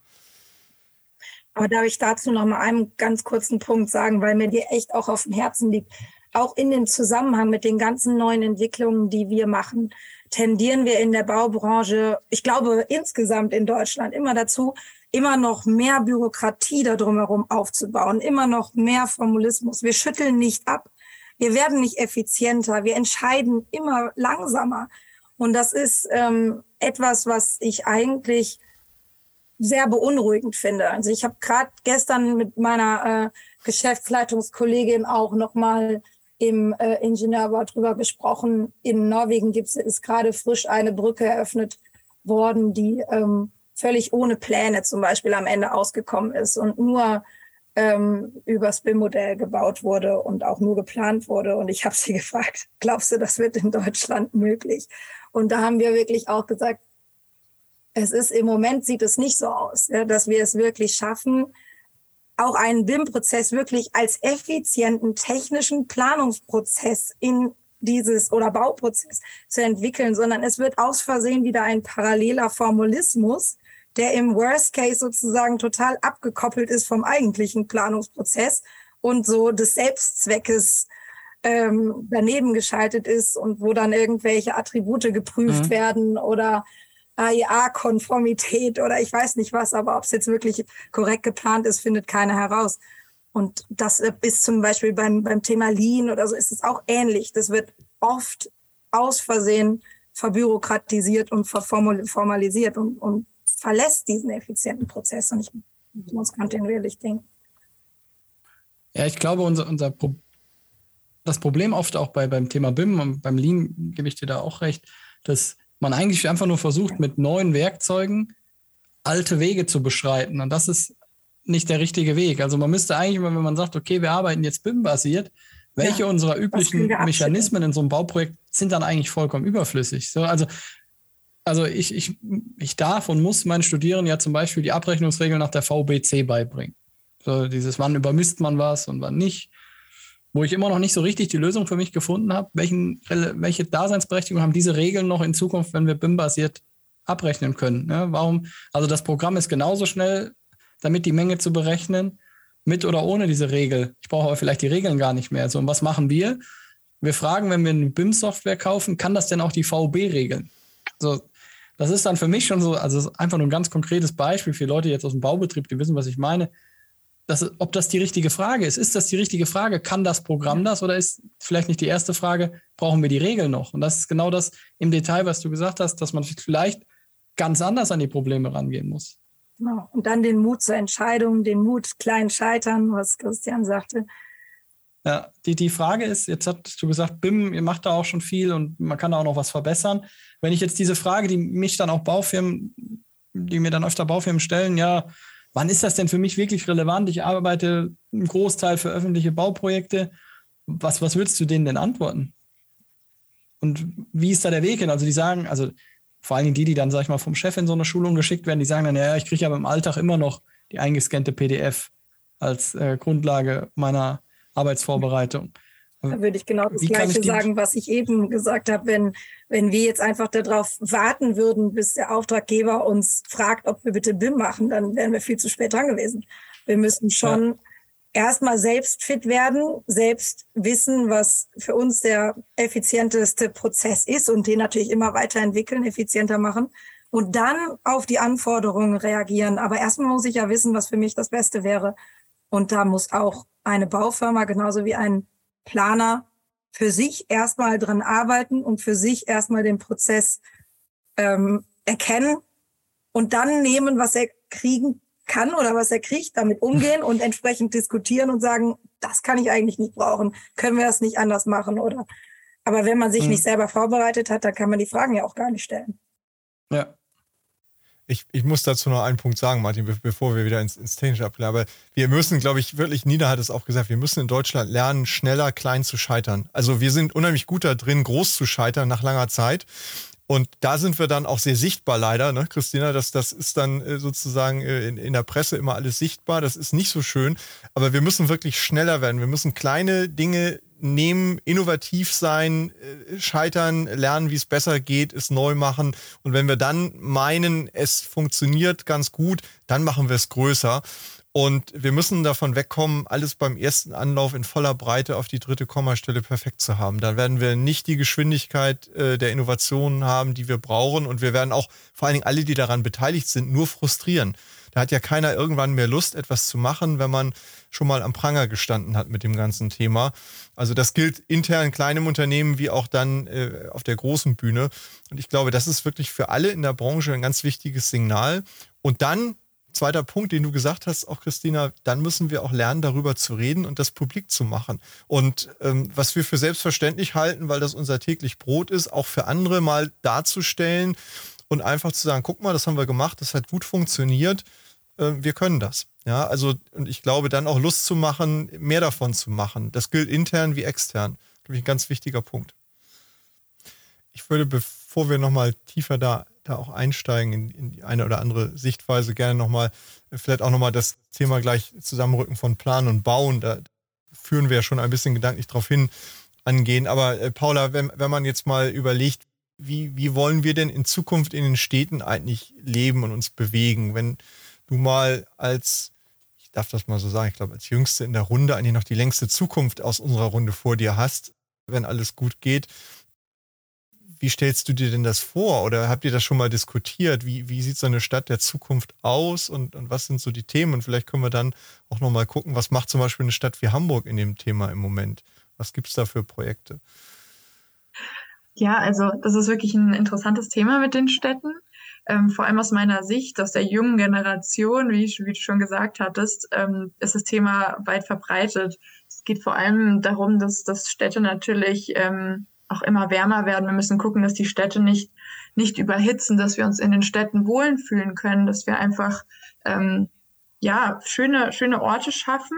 aber darf ich dazu noch mal einen ganz kurzen Punkt sagen, weil mir die echt auch auf dem Herzen liegt. Auch in dem Zusammenhang mit den ganzen neuen Entwicklungen, die wir machen, tendieren wir in der Baubranche, ich glaube insgesamt in Deutschland immer dazu, immer noch mehr Bürokratie da drumherum aufzubauen, immer noch mehr Formulismus. Wir schütteln nicht ab. Wir werden nicht effizienter. Wir entscheiden immer langsamer. Und das ist ähm, etwas, was ich eigentlich sehr beunruhigend finde. Also ich habe gerade gestern mit meiner äh, Geschäftsleitungskollegin auch nochmal im äh, Ingenieurbau drüber gesprochen. In Norwegen gibt's, ist gerade frisch eine Brücke eröffnet worden, die ähm, völlig ohne Pläne zum Beispiel am Ende ausgekommen ist und nur ähm, übers BIM-Modell gebaut wurde und auch nur geplant wurde. Und ich habe sie gefragt, glaubst du, das wird in Deutschland möglich? Und da haben wir wirklich auch gesagt, es ist im Moment sieht es nicht so aus, ja, dass wir es wirklich schaffen, auch einen BIM-Prozess wirklich als effizienten technischen Planungsprozess in dieses oder Bauprozess zu entwickeln, sondern es wird aus Versehen wieder ein paralleler Formulismus der im Worst Case sozusagen total abgekoppelt ist vom eigentlichen Planungsprozess und so des Selbstzweckes ähm, daneben geschaltet ist und wo dann irgendwelche Attribute geprüft mhm. werden oder AIA-Konformität oder ich weiß nicht was, aber ob es jetzt wirklich korrekt geplant ist, findet keiner heraus. Und das ist zum Beispiel beim, beim Thema Lean oder so ist es auch ähnlich. Das wird oft aus Versehen verbürokratisiert und verformalisiert und, und verlässt diesen effizienten Prozess. Und ich muss kontinuierlich denken. Ja, ich glaube, unser, unser Pro das Problem oft auch bei, beim Thema BIM und beim Lean gebe ich dir da auch recht, dass man eigentlich einfach nur versucht, mit neuen Werkzeugen alte Wege zu beschreiten. Und das ist nicht der richtige Weg. Also man müsste eigentlich, wenn man sagt, okay, wir arbeiten jetzt BIM-basiert, welche ja, unserer üblichen Mechanismen in so einem Bauprojekt sind dann eigentlich vollkommen überflüssig? So, also, also ich, ich, ich darf und muss meinen Studierenden ja zum Beispiel die Abrechnungsregeln nach der VBC beibringen. So dieses, wann übermisst man was und wann nicht wo ich immer noch nicht so richtig die Lösung für mich gefunden habe. Welchen, welche Daseinsberechtigung haben diese Regeln noch in Zukunft, wenn wir BIM-basiert abrechnen können? Ne? Warum? Also das Programm ist genauso schnell, damit die Menge zu berechnen, mit oder ohne diese Regel. Ich brauche aber vielleicht die Regeln gar nicht mehr. So, und was machen wir? Wir fragen, wenn wir eine BIM-Software kaufen, kann das denn auch die VB regeln? So, das ist dann für mich schon so, also einfach nur ein ganz konkretes Beispiel für Leute jetzt aus dem Baubetrieb, die wissen, was ich meine das, ob das die richtige Frage ist. Ist das die richtige Frage? Kann das Programm das? Oder ist vielleicht nicht die erste Frage, brauchen wir die Regeln noch? Und das ist genau das im Detail, was du gesagt hast, dass man vielleicht ganz anders an die Probleme rangehen muss. Genau. Und dann den Mut zur Entscheidung, den Mut klein scheitern, was Christian sagte. Ja, die, die Frage ist, jetzt hast du gesagt, BIM, ihr macht da auch schon viel und man kann da auch noch was verbessern. Wenn ich jetzt diese Frage, die mich dann auch Baufirmen, die mir dann öfter Baufirmen stellen, ja, wann ist das denn für mich wirklich relevant? Ich arbeite einen Großteil für öffentliche Bauprojekte. Was, was würdest du denen denn antworten? Und wie ist da der Weg hin? Also die sagen, also vor allen Dingen die, die dann, sag ich mal, vom Chef in so eine Schulung geschickt werden, die sagen dann, ja, ich kriege aber im Alltag immer noch die eingescannte PDF als äh, Grundlage meiner Arbeitsvorbereitung. Da würde ich genau das Wie Gleiche sagen, was ich eben gesagt habe. Wenn, wenn wir jetzt einfach darauf warten würden, bis der Auftraggeber uns fragt, ob wir bitte BIM machen, dann wären wir viel zu spät dran gewesen. Wir müssen schon ja. erstmal selbst fit werden, selbst wissen, was für uns der effizienteste Prozess ist und den natürlich immer weiterentwickeln, effizienter machen und dann auf die Anforderungen reagieren. Aber erstmal muss ich ja wissen, was für mich das Beste wäre. Und da muss auch eine Baufirma genauso wie ein Planer für sich erstmal dran arbeiten und für sich erstmal den Prozess ähm, erkennen und dann nehmen, was er kriegen kann oder was er kriegt, damit umgehen und entsprechend diskutieren und sagen, das kann ich eigentlich nicht brauchen, können wir das nicht anders machen oder. Aber wenn man sich mhm. nicht selber vorbereitet hat, dann kann man die Fragen ja auch gar nicht stellen. Ja, ich, ich muss dazu noch einen Punkt sagen, Martin, bevor wir wieder ins, ins Technische abgehen. Aber wir müssen, glaube ich, wirklich, Nina hat es auch gesagt, wir müssen in Deutschland lernen, schneller klein zu scheitern. Also wir sind unheimlich gut da drin, groß zu scheitern nach langer Zeit. Und da sind wir dann auch sehr sichtbar leider, ne, Christina, das, das ist dann äh, sozusagen äh, in, in der Presse immer alles sichtbar. Das ist nicht so schön. Aber wir müssen wirklich schneller werden. Wir müssen kleine Dinge nehmen, innovativ sein, äh, scheitern, lernen, wie es besser geht, es neu machen. Und wenn wir dann meinen, es funktioniert ganz gut, dann machen wir es größer. Und wir müssen davon wegkommen, alles beim ersten Anlauf in voller Breite auf die dritte Kommastelle perfekt zu haben. Da werden wir nicht die Geschwindigkeit äh, der Innovationen haben, die wir brauchen. Und wir werden auch vor allen Dingen alle, die daran beteiligt sind, nur frustrieren. Da hat ja keiner irgendwann mehr Lust, etwas zu machen, wenn man schon mal am Pranger gestanden hat mit dem ganzen Thema. Also das gilt intern kleinem Unternehmen wie auch dann äh, auf der großen Bühne. Und ich glaube, das ist wirklich für alle in der Branche ein ganz wichtiges Signal. Und dann zweiter Punkt, den du gesagt hast, auch Christina, dann müssen wir auch lernen, darüber zu reden und das publik zu machen. Und ähm, was wir für selbstverständlich halten, weil das unser täglich Brot ist, auch für andere mal darzustellen und einfach zu sagen, guck mal, das haben wir gemacht, das hat gut funktioniert, äh, wir können das. Ja, also, und ich glaube, dann auch Lust zu machen, mehr davon zu machen. Das gilt intern wie extern. Glaube ich, ein ganz wichtiger Punkt. Ich würde, bevor wir nochmal tiefer da, da auch einsteigen in, in die eine oder andere Sichtweise, gerne nochmal, vielleicht auch nochmal das Thema gleich Zusammenrücken von Plan und Bauen. Da führen wir ja schon ein bisschen gedanklich drauf hin angehen. Aber äh, Paula, wenn, wenn man jetzt mal überlegt, wie, wie wollen wir denn in Zukunft in den Städten eigentlich leben und uns bewegen? Wenn du mal als, darf das mal so sagen, ich glaube, als Jüngste in der Runde eigentlich noch die längste Zukunft aus unserer Runde vor dir hast, wenn alles gut geht. Wie stellst du dir denn das vor? Oder habt ihr das schon mal diskutiert? Wie, wie sieht so eine Stadt der Zukunft aus und, und was sind so die Themen? Und vielleicht können wir dann auch nochmal gucken, was macht zum Beispiel eine Stadt wie Hamburg in dem Thema im Moment? Was gibt es da für Projekte? Ja, also das ist wirklich ein interessantes Thema mit den Städten. Ähm, vor allem aus meiner Sicht, aus der jungen Generation, wie, wie du schon gesagt hattest, ähm, ist das Thema weit verbreitet. Es geht vor allem darum, dass, dass Städte natürlich ähm, auch immer wärmer werden. Wir müssen gucken, dass die Städte nicht, nicht überhitzen, dass wir uns in den Städten wohlen fühlen können, dass wir einfach ähm, ja, schöne, schöne Orte schaffen,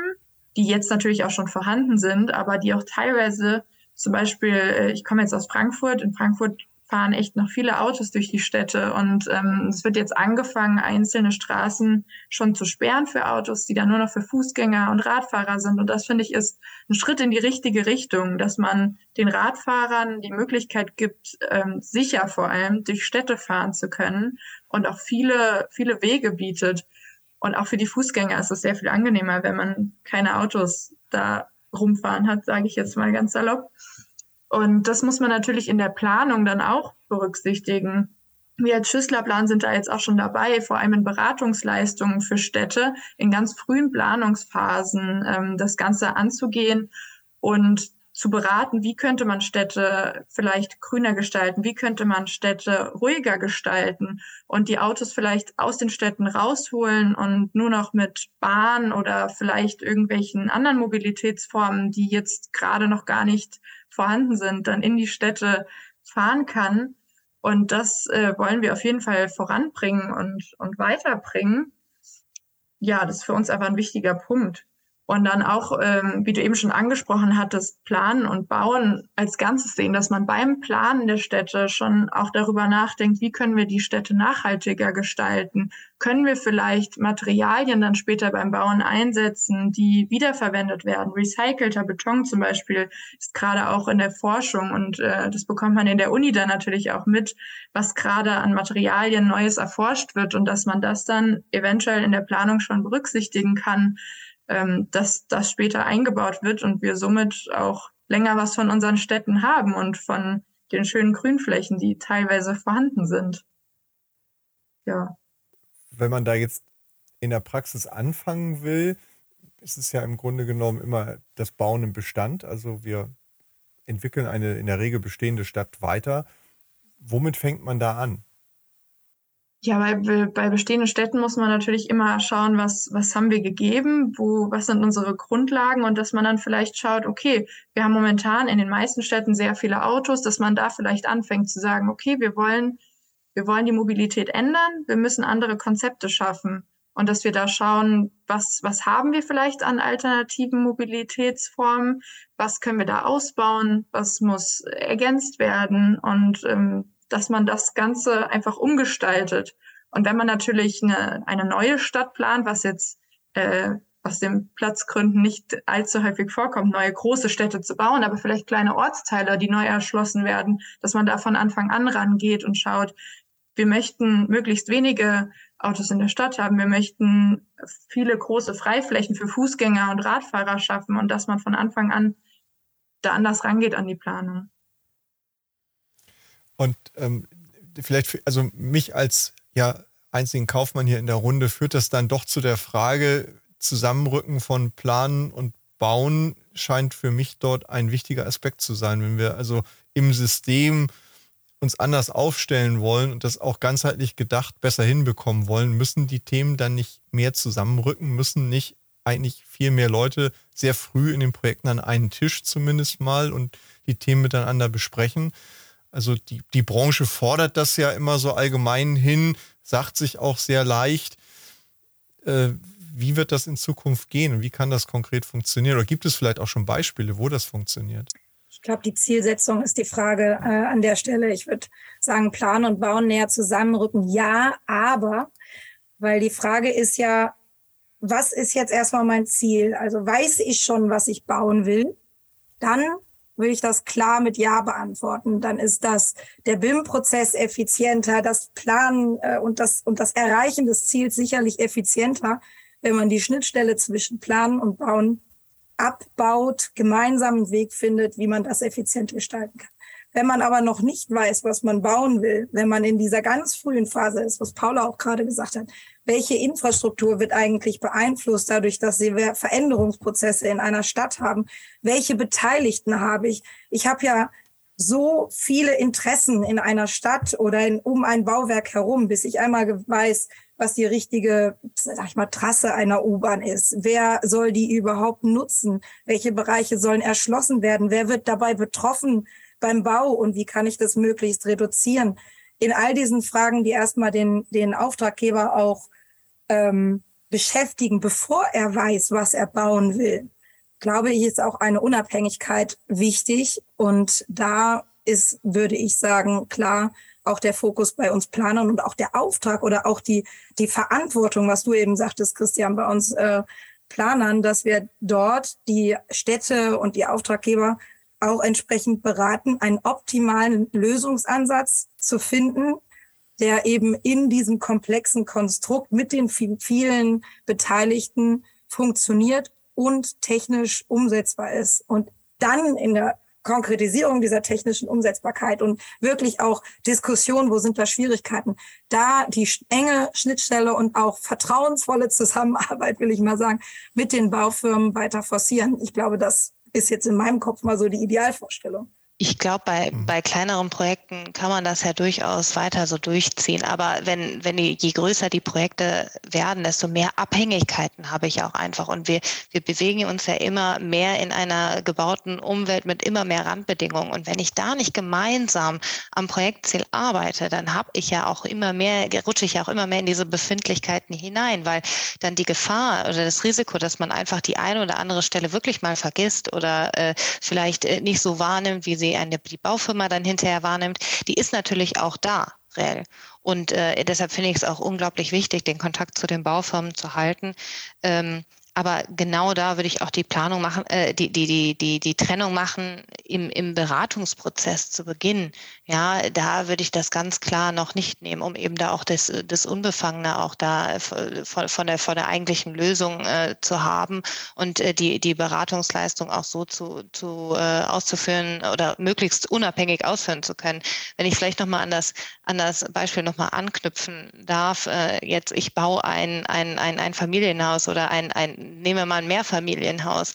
die jetzt natürlich auch schon vorhanden sind, aber die auch teilweise zum Beispiel, äh, ich komme jetzt aus Frankfurt. In Frankfurt fahren echt noch viele Autos durch die Städte und ähm, es wird jetzt angefangen, einzelne Straßen schon zu sperren für Autos, die dann nur noch für Fußgänger und Radfahrer sind. Und das finde ich ist ein Schritt in die richtige Richtung, dass man den Radfahrern die Möglichkeit gibt, ähm, sicher vor allem durch Städte fahren zu können und auch viele, viele Wege bietet. Und auch für die Fußgänger ist es sehr viel angenehmer, wenn man keine Autos da rumfahren hat, sage ich jetzt mal ganz salopp. Und das muss man natürlich in der Planung dann auch berücksichtigen. Wir als Schüsslerplan sind da jetzt auch schon dabei, vor allem in Beratungsleistungen für Städte in ganz frühen Planungsphasen ähm, das Ganze anzugehen und zu beraten, wie könnte man Städte vielleicht grüner gestalten, wie könnte man Städte ruhiger gestalten und die Autos vielleicht aus den Städten rausholen und nur noch mit Bahn oder vielleicht irgendwelchen anderen Mobilitätsformen, die jetzt gerade noch gar nicht vorhanden sind, dann in die Städte fahren kann. Und das äh, wollen wir auf jeden Fall voranbringen und, und weiterbringen. Ja, das ist für uns einfach ein wichtiger Punkt. Und dann auch, ähm, wie du eben schon angesprochen hattest, Planen und Bauen als Ganzes sehen, dass man beim Planen der Städte schon auch darüber nachdenkt, wie können wir die Städte nachhaltiger gestalten? Können wir vielleicht Materialien dann später beim Bauen einsetzen, die wiederverwendet werden? Recycelter Beton zum Beispiel ist gerade auch in der Forschung und äh, das bekommt man in der Uni dann natürlich auch mit, was gerade an Materialien Neues erforscht wird und dass man das dann eventuell in der Planung schon berücksichtigen kann ähm, dass das später eingebaut wird und wir somit auch länger was von unseren Städten haben und von den schönen Grünflächen, die teilweise vorhanden sind. Ja. Wenn man da jetzt in der Praxis anfangen will, ist es ja im Grunde genommen immer das Bauen im Bestand. Also wir entwickeln eine in der Regel bestehende Stadt weiter. Womit fängt man da an? Ja, bei, bei bestehenden Städten muss man natürlich immer schauen, was, was haben wir gegeben, wo, was sind unsere Grundlagen und dass man dann vielleicht schaut, okay, wir haben momentan in den meisten Städten sehr viele Autos, dass man da vielleicht anfängt zu sagen, okay, wir wollen, wir wollen die Mobilität ändern, wir müssen andere Konzepte schaffen und dass wir da schauen, was, was haben wir vielleicht an alternativen Mobilitätsformen, was können wir da ausbauen, was muss ergänzt werden und ähm, dass man das Ganze einfach umgestaltet. Und wenn man natürlich eine, eine neue Stadt plant, was jetzt äh, aus den Platzgründen nicht allzu häufig vorkommt, neue große Städte zu bauen, aber vielleicht kleine Ortsteile, die neu erschlossen werden, dass man da von Anfang an rangeht und schaut, wir möchten möglichst wenige Autos in der Stadt haben, wir möchten viele große Freiflächen für Fußgänger und Radfahrer schaffen und dass man von Anfang an da anders rangeht an die Planung. Und ähm, vielleicht, also mich als ja einzigen Kaufmann hier in der Runde führt das dann doch zu der Frage, Zusammenrücken von Planen und Bauen scheint für mich dort ein wichtiger Aspekt zu sein. Wenn wir also im System uns anders aufstellen wollen und das auch ganzheitlich gedacht besser hinbekommen wollen, müssen die Themen dann nicht mehr zusammenrücken, müssen nicht eigentlich viel mehr Leute sehr früh in den Projekten an einen Tisch zumindest mal und die Themen miteinander besprechen. Also die, die Branche fordert das ja immer so allgemein hin, sagt sich auch sehr leicht. Äh, wie wird das in Zukunft gehen wie kann das konkret funktionieren? Oder gibt es vielleicht auch schon Beispiele, wo das funktioniert? Ich glaube, die Zielsetzung ist die Frage äh, an der Stelle. Ich würde sagen, Plan und Bauen näher zusammenrücken. Ja, aber, weil die Frage ist ja, was ist jetzt erstmal mein Ziel? Also weiß ich schon, was ich bauen will? Dann würde ich das klar mit Ja beantworten. Dann ist das der BIM-Prozess effizienter, das Planen äh, und, das, und das Erreichen des Ziels sicherlich effizienter, wenn man die Schnittstelle zwischen Planen und Bauen abbaut, gemeinsamen Weg findet, wie man das effizient gestalten kann. Wenn man aber noch nicht weiß, was man bauen will, wenn man in dieser ganz frühen Phase ist, was Paula auch gerade gesagt hat, welche Infrastruktur wird eigentlich beeinflusst dadurch, dass sie Veränderungsprozesse in einer Stadt haben? Welche Beteiligten habe ich? Ich habe ja so viele Interessen in einer Stadt oder in, um ein Bauwerk herum, bis ich einmal weiß, was die richtige, sag ich mal, Trasse einer U-Bahn ist. Wer soll die überhaupt nutzen? Welche Bereiche sollen erschlossen werden? Wer wird dabei betroffen beim Bau und wie kann ich das möglichst reduzieren? In all diesen Fragen, die erstmal den, den Auftraggeber auch ähm, beschäftigen, bevor er weiß, was er bauen will, glaube ich, ist auch eine Unabhängigkeit wichtig. Und da ist, würde ich sagen, klar, auch der Fokus bei uns Planern und auch der Auftrag oder auch die, die Verantwortung, was du eben sagtest, Christian, bei uns äh, Planern, dass wir dort die Städte und die Auftraggeber auch entsprechend beraten, einen optimalen Lösungsansatz zu finden, der eben in diesem komplexen Konstrukt mit den vielen Beteiligten funktioniert und technisch umsetzbar ist. Und dann in der Konkretisierung dieser technischen Umsetzbarkeit und wirklich auch Diskussion, wo sind da Schwierigkeiten, da die enge Schnittstelle und auch vertrauensvolle Zusammenarbeit, will ich mal sagen, mit den Baufirmen weiter forcieren. Ich glaube, das ist jetzt in meinem Kopf mal so die Idealvorstellung. Ich glaube, bei, mhm. bei kleineren Projekten kann man das ja durchaus weiter so durchziehen. Aber wenn, wenn die, je größer die Projekte werden, desto mehr Abhängigkeiten habe ich auch einfach. Und wir, wir bewegen uns ja immer mehr in einer gebauten Umwelt mit immer mehr Randbedingungen. Und wenn ich da nicht gemeinsam am Projektziel arbeite, dann habe ich ja auch immer mehr, rutsche ich ja auch immer mehr in diese Befindlichkeiten hinein, weil dann die Gefahr oder das Risiko, dass man einfach die eine oder andere Stelle wirklich mal vergisst oder äh, vielleicht äh, nicht so wahrnimmt, wie sie die eine, die Baufirma dann hinterher wahrnimmt, die ist natürlich auch da, reell. Und äh, deshalb finde ich es auch unglaublich wichtig, den Kontakt zu den Baufirmen zu halten. Ähm, aber genau da würde ich auch die Planung machen, äh, die, die, die, die, die Trennung machen im, im Beratungsprozess zu Beginn. Ja, da würde ich das ganz klar noch nicht nehmen, um eben da auch das, das Unbefangene auch da von, von, der, von der eigentlichen Lösung äh, zu haben und äh, die, die Beratungsleistung auch so zu, zu äh, auszuführen oder möglichst unabhängig ausführen zu können. Wenn ich vielleicht nochmal an das, an das Beispiel nochmal anknüpfen darf, äh, jetzt ich baue ein, ein, ein, ein Familienhaus oder ein, ein nehmen wir mal ein Mehrfamilienhaus.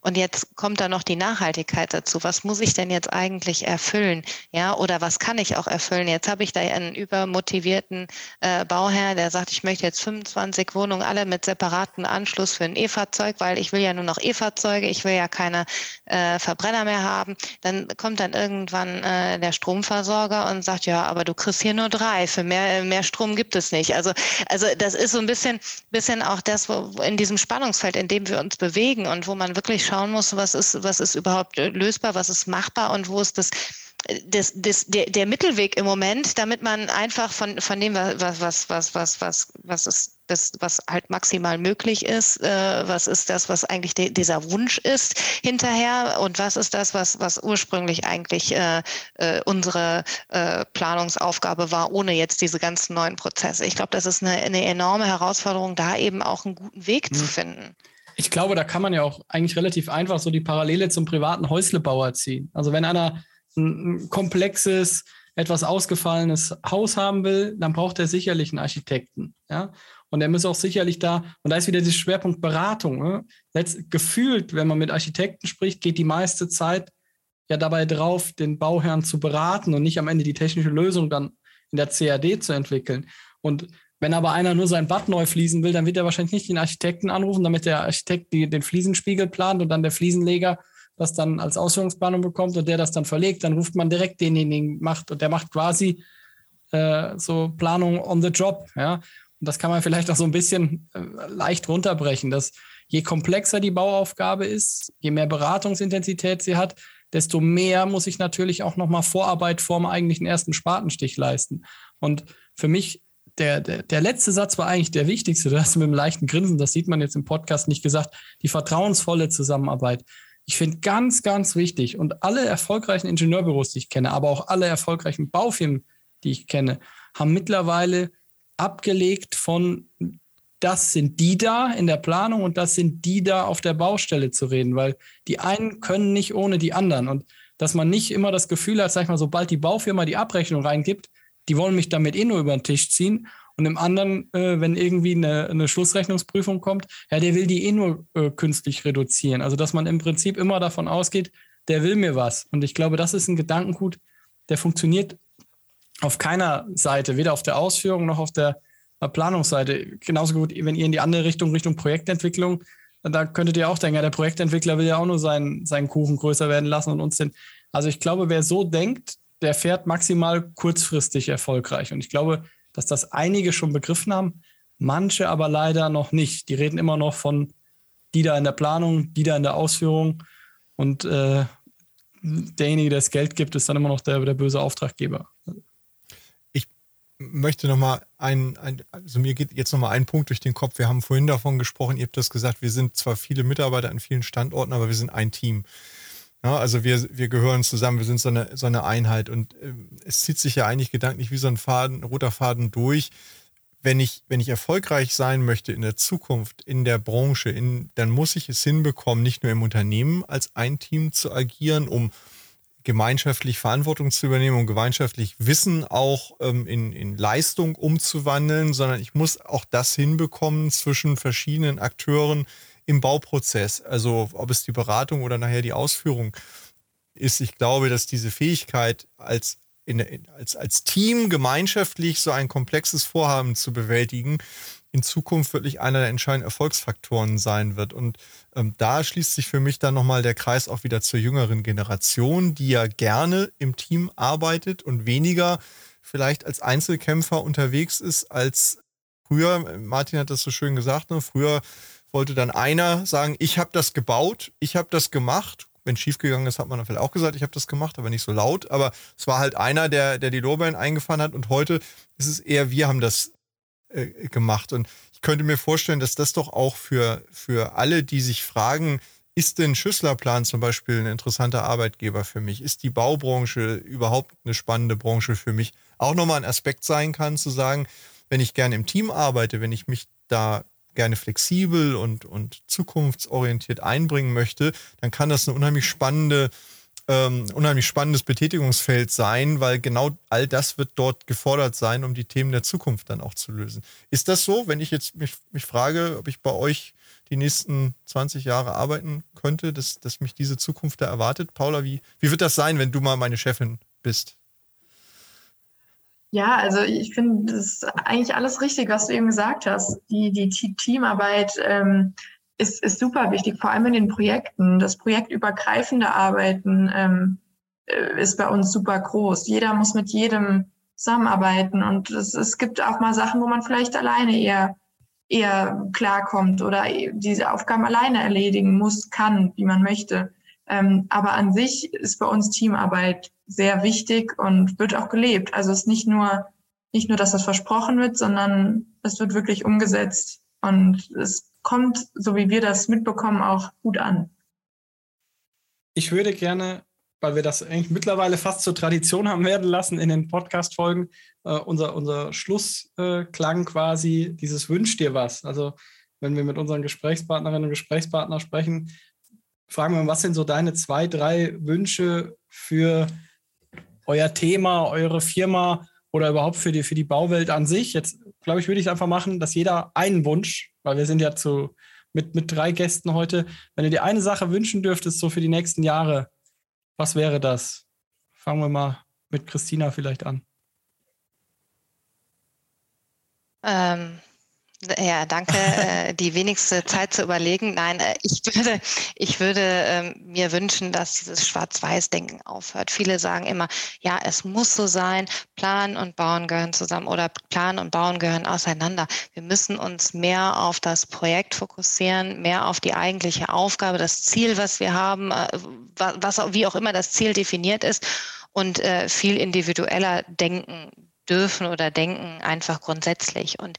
Und jetzt kommt da noch die Nachhaltigkeit dazu. Was muss ich denn jetzt eigentlich erfüllen? Ja, oder was kann ich auch erfüllen? Jetzt habe ich da einen übermotivierten äh, Bauherr, der sagt, ich möchte jetzt 25 Wohnungen alle mit separaten Anschluss für ein E-Fahrzeug, weil ich will ja nur noch E-Fahrzeuge, ich will ja keine äh, Verbrenner mehr haben. Dann kommt dann irgendwann äh, der Stromversorger und sagt, ja, aber du kriegst hier nur drei. Für mehr, mehr Strom gibt es nicht. Also, also das ist so ein bisschen, bisschen auch das, wo in diesem Spannungsfeld Spannungsfeld, in dem wir uns bewegen und wo man wirklich schauen muss, was ist, was ist überhaupt lösbar, was ist machbar und wo ist das das, das, der, der Mittelweg im Moment, damit man einfach von, von dem, was, was, was, was, was, was ist das, was halt maximal möglich ist, äh, was ist das, was eigentlich de, dieser Wunsch ist hinterher und was ist das, was, was ursprünglich eigentlich äh, äh, unsere äh, Planungsaufgabe war, ohne jetzt diese ganzen neuen Prozesse. Ich glaube, das ist eine, eine enorme Herausforderung, da eben auch einen guten Weg mhm. zu finden. Ich glaube, da kann man ja auch eigentlich relativ einfach so die Parallele zum privaten Häuslebauer ziehen. Also wenn einer ein komplexes, etwas ausgefallenes Haus haben will, dann braucht er sicherlich einen Architekten. Ja? Und er muss auch sicherlich da, und da ist wieder dieser Schwerpunkt Beratung. Ne? Letzt, gefühlt, wenn man mit Architekten spricht, geht die meiste Zeit ja dabei drauf, den Bauherrn zu beraten und nicht am Ende die technische Lösung dann in der CAD zu entwickeln. Und wenn aber einer nur sein Bad neu fließen will, dann wird er wahrscheinlich nicht den Architekten anrufen, damit der Architekt die, den Fliesenspiegel plant und dann der Fliesenleger das dann als Ausführungsplanung bekommt und der das dann verlegt, dann ruft man direkt denjenigen macht und der macht quasi äh, so Planung on the job. Ja? Und das kann man vielleicht auch so ein bisschen äh, leicht runterbrechen, dass je komplexer die Bauaufgabe ist, je mehr Beratungsintensität sie hat, desto mehr muss ich natürlich auch nochmal Vorarbeit vorm eigentlichen ersten Spatenstich leisten. Und für mich der, der, der letzte Satz war eigentlich der wichtigste. Du hast mit einem leichten Grinsen, das sieht man jetzt im Podcast nicht gesagt, die vertrauensvolle Zusammenarbeit Ich finde ganz, ganz wichtig und alle erfolgreichen Ingenieurbüros, die ich kenne, aber auch alle erfolgreichen Baufirmen, die ich kenne, haben mittlerweile abgelegt von das sind die da in der Planung und das sind die da auf der Baustelle zu reden, weil die einen können nicht ohne die anderen. Und dass man nicht immer das Gefühl hat, sag ich mal, sobald die Baufirma die Abrechnung reingibt, die wollen mich damit eh nur über den Tisch ziehen. Und im anderen, äh, wenn irgendwie eine, eine, Schlussrechnungsprüfung kommt, ja, der will die eh nur äh, künstlich reduzieren. Also, dass man im Prinzip immer davon ausgeht, der will mir was. Und ich glaube, das ist ein Gedankengut, der funktioniert auf keiner Seite, weder auf der Ausführung noch auf der Planungsseite. Genauso gut, wenn ihr in die andere Richtung, Richtung Projektentwicklung, da könntet ihr auch denken, ja, der Projektentwickler will ja auch nur seinen, seinen Kuchen größer werden lassen und uns den. Also ich glaube, wer so denkt, der fährt maximal kurzfristig erfolgreich. Und ich glaube, dass das einige schon begriffen haben, manche aber leider noch nicht. Die reden immer noch von die da in der Planung, die da in der Ausführung. Und äh, derjenige, der das Geld gibt, ist dann immer noch der, der böse Auftraggeber möchte nochmal ein, ein, also mir geht jetzt nochmal ein Punkt durch den Kopf. Wir haben vorhin davon gesprochen, ihr habt das gesagt, wir sind zwar viele Mitarbeiter an vielen Standorten, aber wir sind ein Team. Ja, also wir, wir gehören zusammen, wir sind so eine, so eine Einheit und äh, es zieht sich ja eigentlich gedanklich wie so ein Faden, roter Faden durch. Wenn ich, wenn ich erfolgreich sein möchte in der Zukunft, in der Branche, in, dann muss ich es hinbekommen, nicht nur im Unternehmen als ein Team zu agieren, um gemeinschaftlich Verantwortung zu übernehmen und gemeinschaftlich Wissen auch ähm, in, in Leistung umzuwandeln, sondern ich muss auch das hinbekommen zwischen verschiedenen Akteuren im Bauprozess. Also ob es die Beratung oder nachher die Ausführung ist. Ich glaube, dass diese Fähigkeit als in, als, als Team gemeinschaftlich so ein komplexes Vorhaben zu bewältigen, in Zukunft wirklich einer der entscheidenden Erfolgsfaktoren sein wird. Und ähm, da schließt sich für mich dann nochmal der Kreis auch wieder zur jüngeren Generation, die ja gerne im Team arbeitet und weniger vielleicht als Einzelkämpfer unterwegs ist als früher. Martin hat das so schön gesagt, ne? früher wollte dann einer sagen, ich habe das gebaut, ich habe das gemacht. Wenn schiefgegangen ist, hat man dann vielleicht auch gesagt, ich habe das gemacht, aber nicht so laut. Aber es war halt einer, der, der die Lorbeeren eingefahren hat. Und heute ist es eher, wir haben das äh, gemacht. Und ich könnte mir vorstellen, dass das doch auch für, für alle, die sich fragen, ist denn Schüsslerplan zum Beispiel ein interessanter Arbeitgeber für mich? Ist die Baubranche überhaupt eine spannende Branche für mich? Auch nochmal ein Aspekt sein kann, zu sagen, wenn ich gerne im Team arbeite, wenn ich mich da gerne flexibel und, und zukunftsorientiert einbringen möchte, dann kann das eine unheimlich spannende ähm, unheimlich spannendes Betätigungsfeld sein, weil genau all das wird dort gefordert sein, um die Themen der Zukunft dann auch zu lösen. Ist das so, wenn ich jetzt mich, mich frage, ob ich bei euch die nächsten 20 Jahre arbeiten könnte, dass, dass mich diese Zukunft da erwartet? Paula, wie, wie wird das sein, wenn du mal meine Chefin bist? Ja, also ich finde, das ist eigentlich alles richtig, was du eben gesagt hast. Die, die Teamarbeit, ähm, ist, ist super wichtig, vor allem in den Projekten. Das projektübergreifende Arbeiten ähm, äh, ist bei uns super groß. Jeder muss mit jedem zusammenarbeiten und es, es gibt auch mal Sachen, wo man vielleicht alleine eher eher klarkommt oder diese Aufgaben alleine erledigen muss, kann, wie man möchte. Ähm, aber an sich ist bei uns Teamarbeit sehr wichtig und wird auch gelebt. Also es ist nicht nur, nicht nur, dass das versprochen wird, sondern es wird wirklich umgesetzt und es kommt, so wie wir das mitbekommen, auch gut an. Ich würde gerne, weil wir das eigentlich mittlerweile fast zur Tradition haben werden lassen in den Podcast-Folgen, äh, unser, unser Schlussklang äh, quasi, dieses Wünsch dir was. Also wenn wir mit unseren Gesprächspartnerinnen und Gesprächspartnern sprechen, fragen wir, was sind so deine zwei, drei Wünsche für euer Thema, eure Firma oder überhaupt für die, für die Bauwelt an sich? Jetzt, glaube ich, würde ich einfach machen, dass jeder einen Wunsch weil wir sind ja zu, mit, mit drei Gästen heute. Wenn du dir eine Sache wünschen dürftest, so für die nächsten Jahre, was wäre das? Fangen wir mal mit Christina vielleicht an. Ähm, ja, danke. Äh, die wenigste Zeit zu überlegen. Nein, äh, ich würde, ich würde ähm, mir wünschen, dass dieses Schwarz-Weiß-Denken aufhört. Viele sagen immer, ja, es muss so sein, Plan und Bauen gehören zusammen oder Plan und Bauen gehören auseinander. Wir müssen uns mehr auf das Projekt fokussieren, mehr auf die eigentliche Aufgabe, das Ziel, was wir haben, äh, was, wie auch immer das Ziel definiert ist und viel individueller denken dürfen oder denken einfach grundsätzlich. Und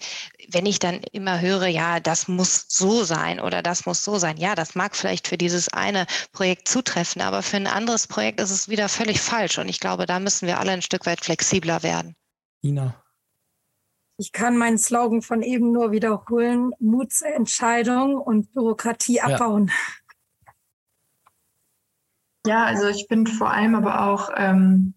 wenn ich dann immer höre, ja, das muss so sein oder das muss so sein, ja, das mag vielleicht für dieses eine Projekt zutreffen, aber für ein anderes Projekt ist es wieder völlig falsch. Und ich glaube, da müssen wir alle ein Stück weit flexibler werden. Ina. Ich kann meinen Slogan von eben nur wiederholen. Mut zur Entscheidung und Bürokratie abbauen. Ja, also ich bin vor allem aber auch ähm,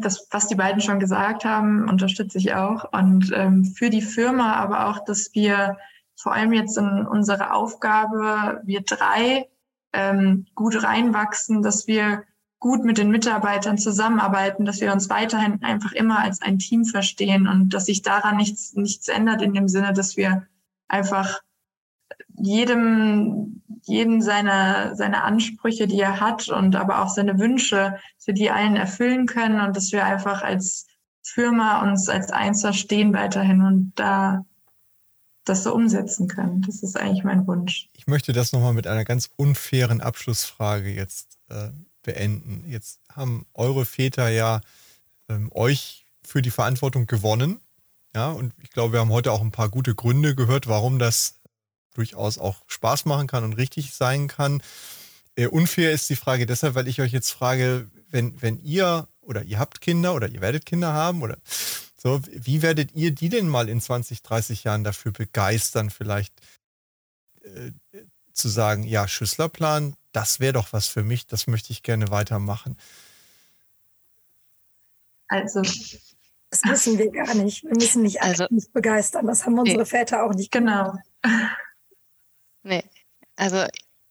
das, was die beiden schon gesagt haben, unterstütze ich auch. Und ähm, für die Firma aber auch, dass wir vor allem jetzt in unsere Aufgabe, wir drei ähm, gut reinwachsen, dass wir gut mit den Mitarbeitern zusammenarbeiten, dass wir uns weiterhin einfach immer als ein Team verstehen und dass sich daran nichts, nichts ändert in dem Sinne, dass wir einfach jedem, jedem seine, seine Ansprüche, die er hat und aber auch seine Wünsche, für die allen erfüllen können und dass wir einfach als Firma uns als eins verstehen weiterhin und da das so umsetzen können. Das ist eigentlich mein Wunsch. Ich möchte das nochmal mit einer ganz unfairen Abschlussfrage jetzt äh, beenden. Jetzt haben eure Väter ja ähm, euch für die Verantwortung gewonnen. Ja, und ich glaube, wir haben heute auch ein paar gute Gründe gehört, warum das durchaus auch Spaß machen kann und richtig sein kann. Äh, unfair ist die Frage deshalb, weil ich euch jetzt frage, wenn, wenn ihr oder ihr habt Kinder oder ihr werdet Kinder haben oder so, wie werdet ihr die denn mal in 20, 30 Jahren dafür begeistern, vielleicht äh, zu sagen, ja, Schüsslerplan, das wäre doch was für mich, das möchte ich gerne weitermachen? Also, das müssen wir gar nicht. Wir müssen nicht also, begeistern. Das haben unsere nee. Väter auch nicht. Genau. Nee, also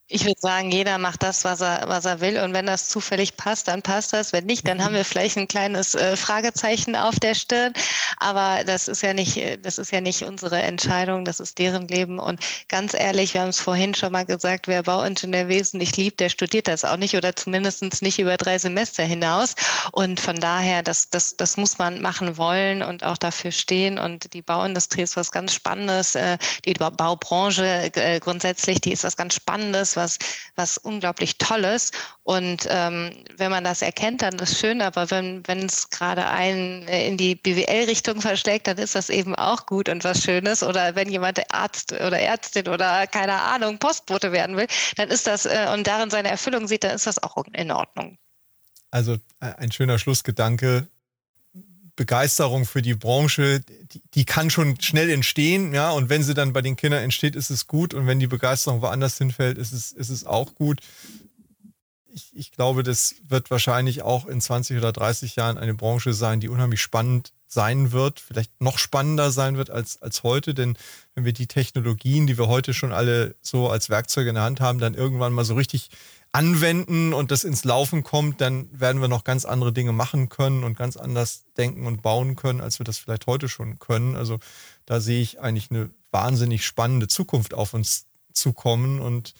ich würde sagen, jeder macht das, was er, was er will. Und wenn das zufällig passt, dann passt das. Wenn nicht, dann haben wir vielleicht ein kleines äh, Fragezeichen auf der Stirn. Aber das ist ja nicht, äh, das ist ja nicht unsere Entscheidung, das ist deren Leben. Und ganz ehrlich, wir haben es vorhin schon mal gesagt, wer Bauingenieur wesentlich liebt, der studiert das auch nicht oder zumindest nicht über drei Semester hinaus. Und von daher, das, das, das muss man machen wollen und auch dafür stehen. Und die Bauindustrie ist was ganz Spannendes. Äh, die Baubranche grundsätzlich, die ist was ganz Spannendes was, was unglaublich Tolles. Und ähm, wenn man das erkennt, dann ist es schön, aber wenn es gerade einen äh, in die BWL-Richtung verschlägt, dann ist das eben auch gut und was Schönes. Oder wenn jemand Arzt oder Ärztin oder keine Ahnung, Postbote werden will, dann ist das äh, und darin seine Erfüllung sieht, dann ist das auch in Ordnung. Also äh, ein schöner Schlussgedanke. Begeisterung für die Branche, die, die, kann schon schnell entstehen, ja, und wenn sie dann bei den Kindern entsteht, ist es gut und wenn die Begeisterung woanders hinfällt, ist es, ist es auch gut. Ich, ich glaube, das wird wahrscheinlich auch in 20 oder 30 Jahren eine Branche sein, die unheimlich spannend sein wird, vielleicht noch spannender sein wird als, als heute, denn wenn wir die Technologien, die wir heute schon alle so als Werkzeuge in der Hand haben, dann irgendwann mal so richtig anwenden und das ins Laufen kommt, dann werden wir noch ganz andere Dinge machen können und ganz anders denken und bauen können, als wir das vielleicht heute schon können. Also da sehe ich eigentlich eine wahnsinnig spannende Zukunft auf uns zukommen und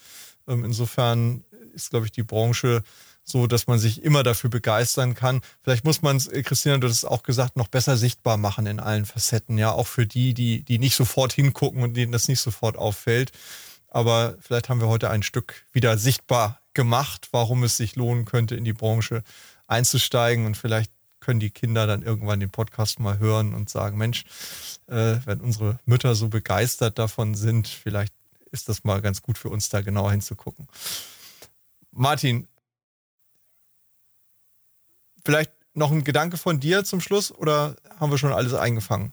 ähm, insofern ist, glaube ich, die Branche so, dass man sich immer dafür begeistern kann. Vielleicht muss man es, äh, Christina, du hast es auch gesagt, noch besser sichtbar machen in allen Facetten, ja, auch für die, die, die nicht sofort hingucken und denen das nicht sofort auffällt. Aber vielleicht haben wir heute ein Stück wieder sichtbar gemacht, warum es sich lohnen könnte, in die Branche einzusteigen. Und vielleicht können die Kinder dann irgendwann den Podcast mal hören und sagen, Mensch, äh, wenn unsere Mütter so begeistert davon sind, vielleicht ist das mal ganz gut für uns, da genauer hinzugucken. Martin, vielleicht noch ein Gedanke von dir zum Schluss oder haben wir schon alles eingefangen?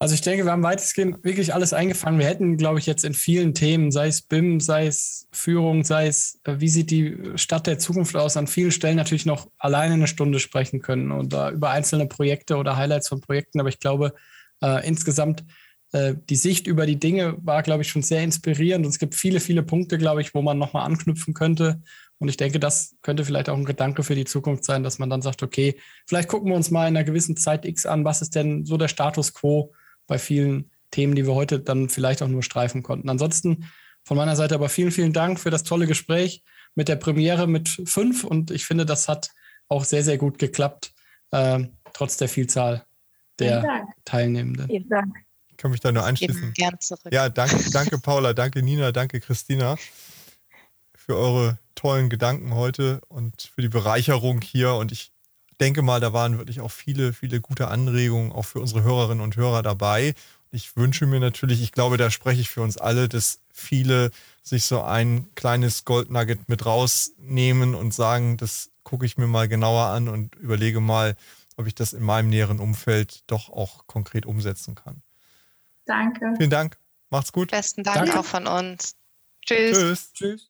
Also ich denke, wir haben weitestgehend wirklich alles eingefangen. Wir hätten, glaube ich, jetzt in vielen Themen, sei es BIM, sei es Führung, sei es, äh, wie sieht die Stadt der Zukunft aus, an vielen Stellen natürlich noch alleine eine Stunde sprechen können oder über einzelne Projekte oder Highlights von Projekten. Aber ich glaube, äh, insgesamt äh, die Sicht über die Dinge war, glaube ich, schon sehr inspirierend. Und es gibt viele, viele Punkte, glaube ich, wo man nochmal anknüpfen könnte. Und ich denke, das könnte vielleicht auch ein Gedanke für die Zukunft sein, dass man dann sagt, okay, vielleicht gucken wir uns mal in einer gewissen Zeit X an, was ist denn so der Status quo bei vielen Themen, die wir heute dann vielleicht auch nur streifen konnten. Ansonsten von meiner Seite aber vielen, vielen Dank für das tolle Gespräch mit der Premiere mit fünf und ich finde, das hat auch sehr, sehr gut geklappt, äh, trotz der Vielzahl der Teilnehmenden. Vielen Dank. Ich kann mich da nur anschließen. Gern zurück. Ja, danke, danke Paula, danke Nina, danke Christina für eure tollen Gedanken heute und für die Bereicherung hier und ich denke mal, da waren wirklich auch viele, viele gute Anregungen auch für unsere Hörerinnen und Hörer dabei. Ich wünsche mir natürlich, ich glaube, da spreche ich für uns alle, dass viele sich so ein kleines Goldnugget mit rausnehmen und sagen, das gucke ich mir mal genauer an und überlege mal, ob ich das in meinem näheren Umfeld doch auch konkret umsetzen kann. Danke. Vielen Dank. Macht's gut. Besten Dank Danke. auch von uns. Tschüss. Tschüss. Tschüss.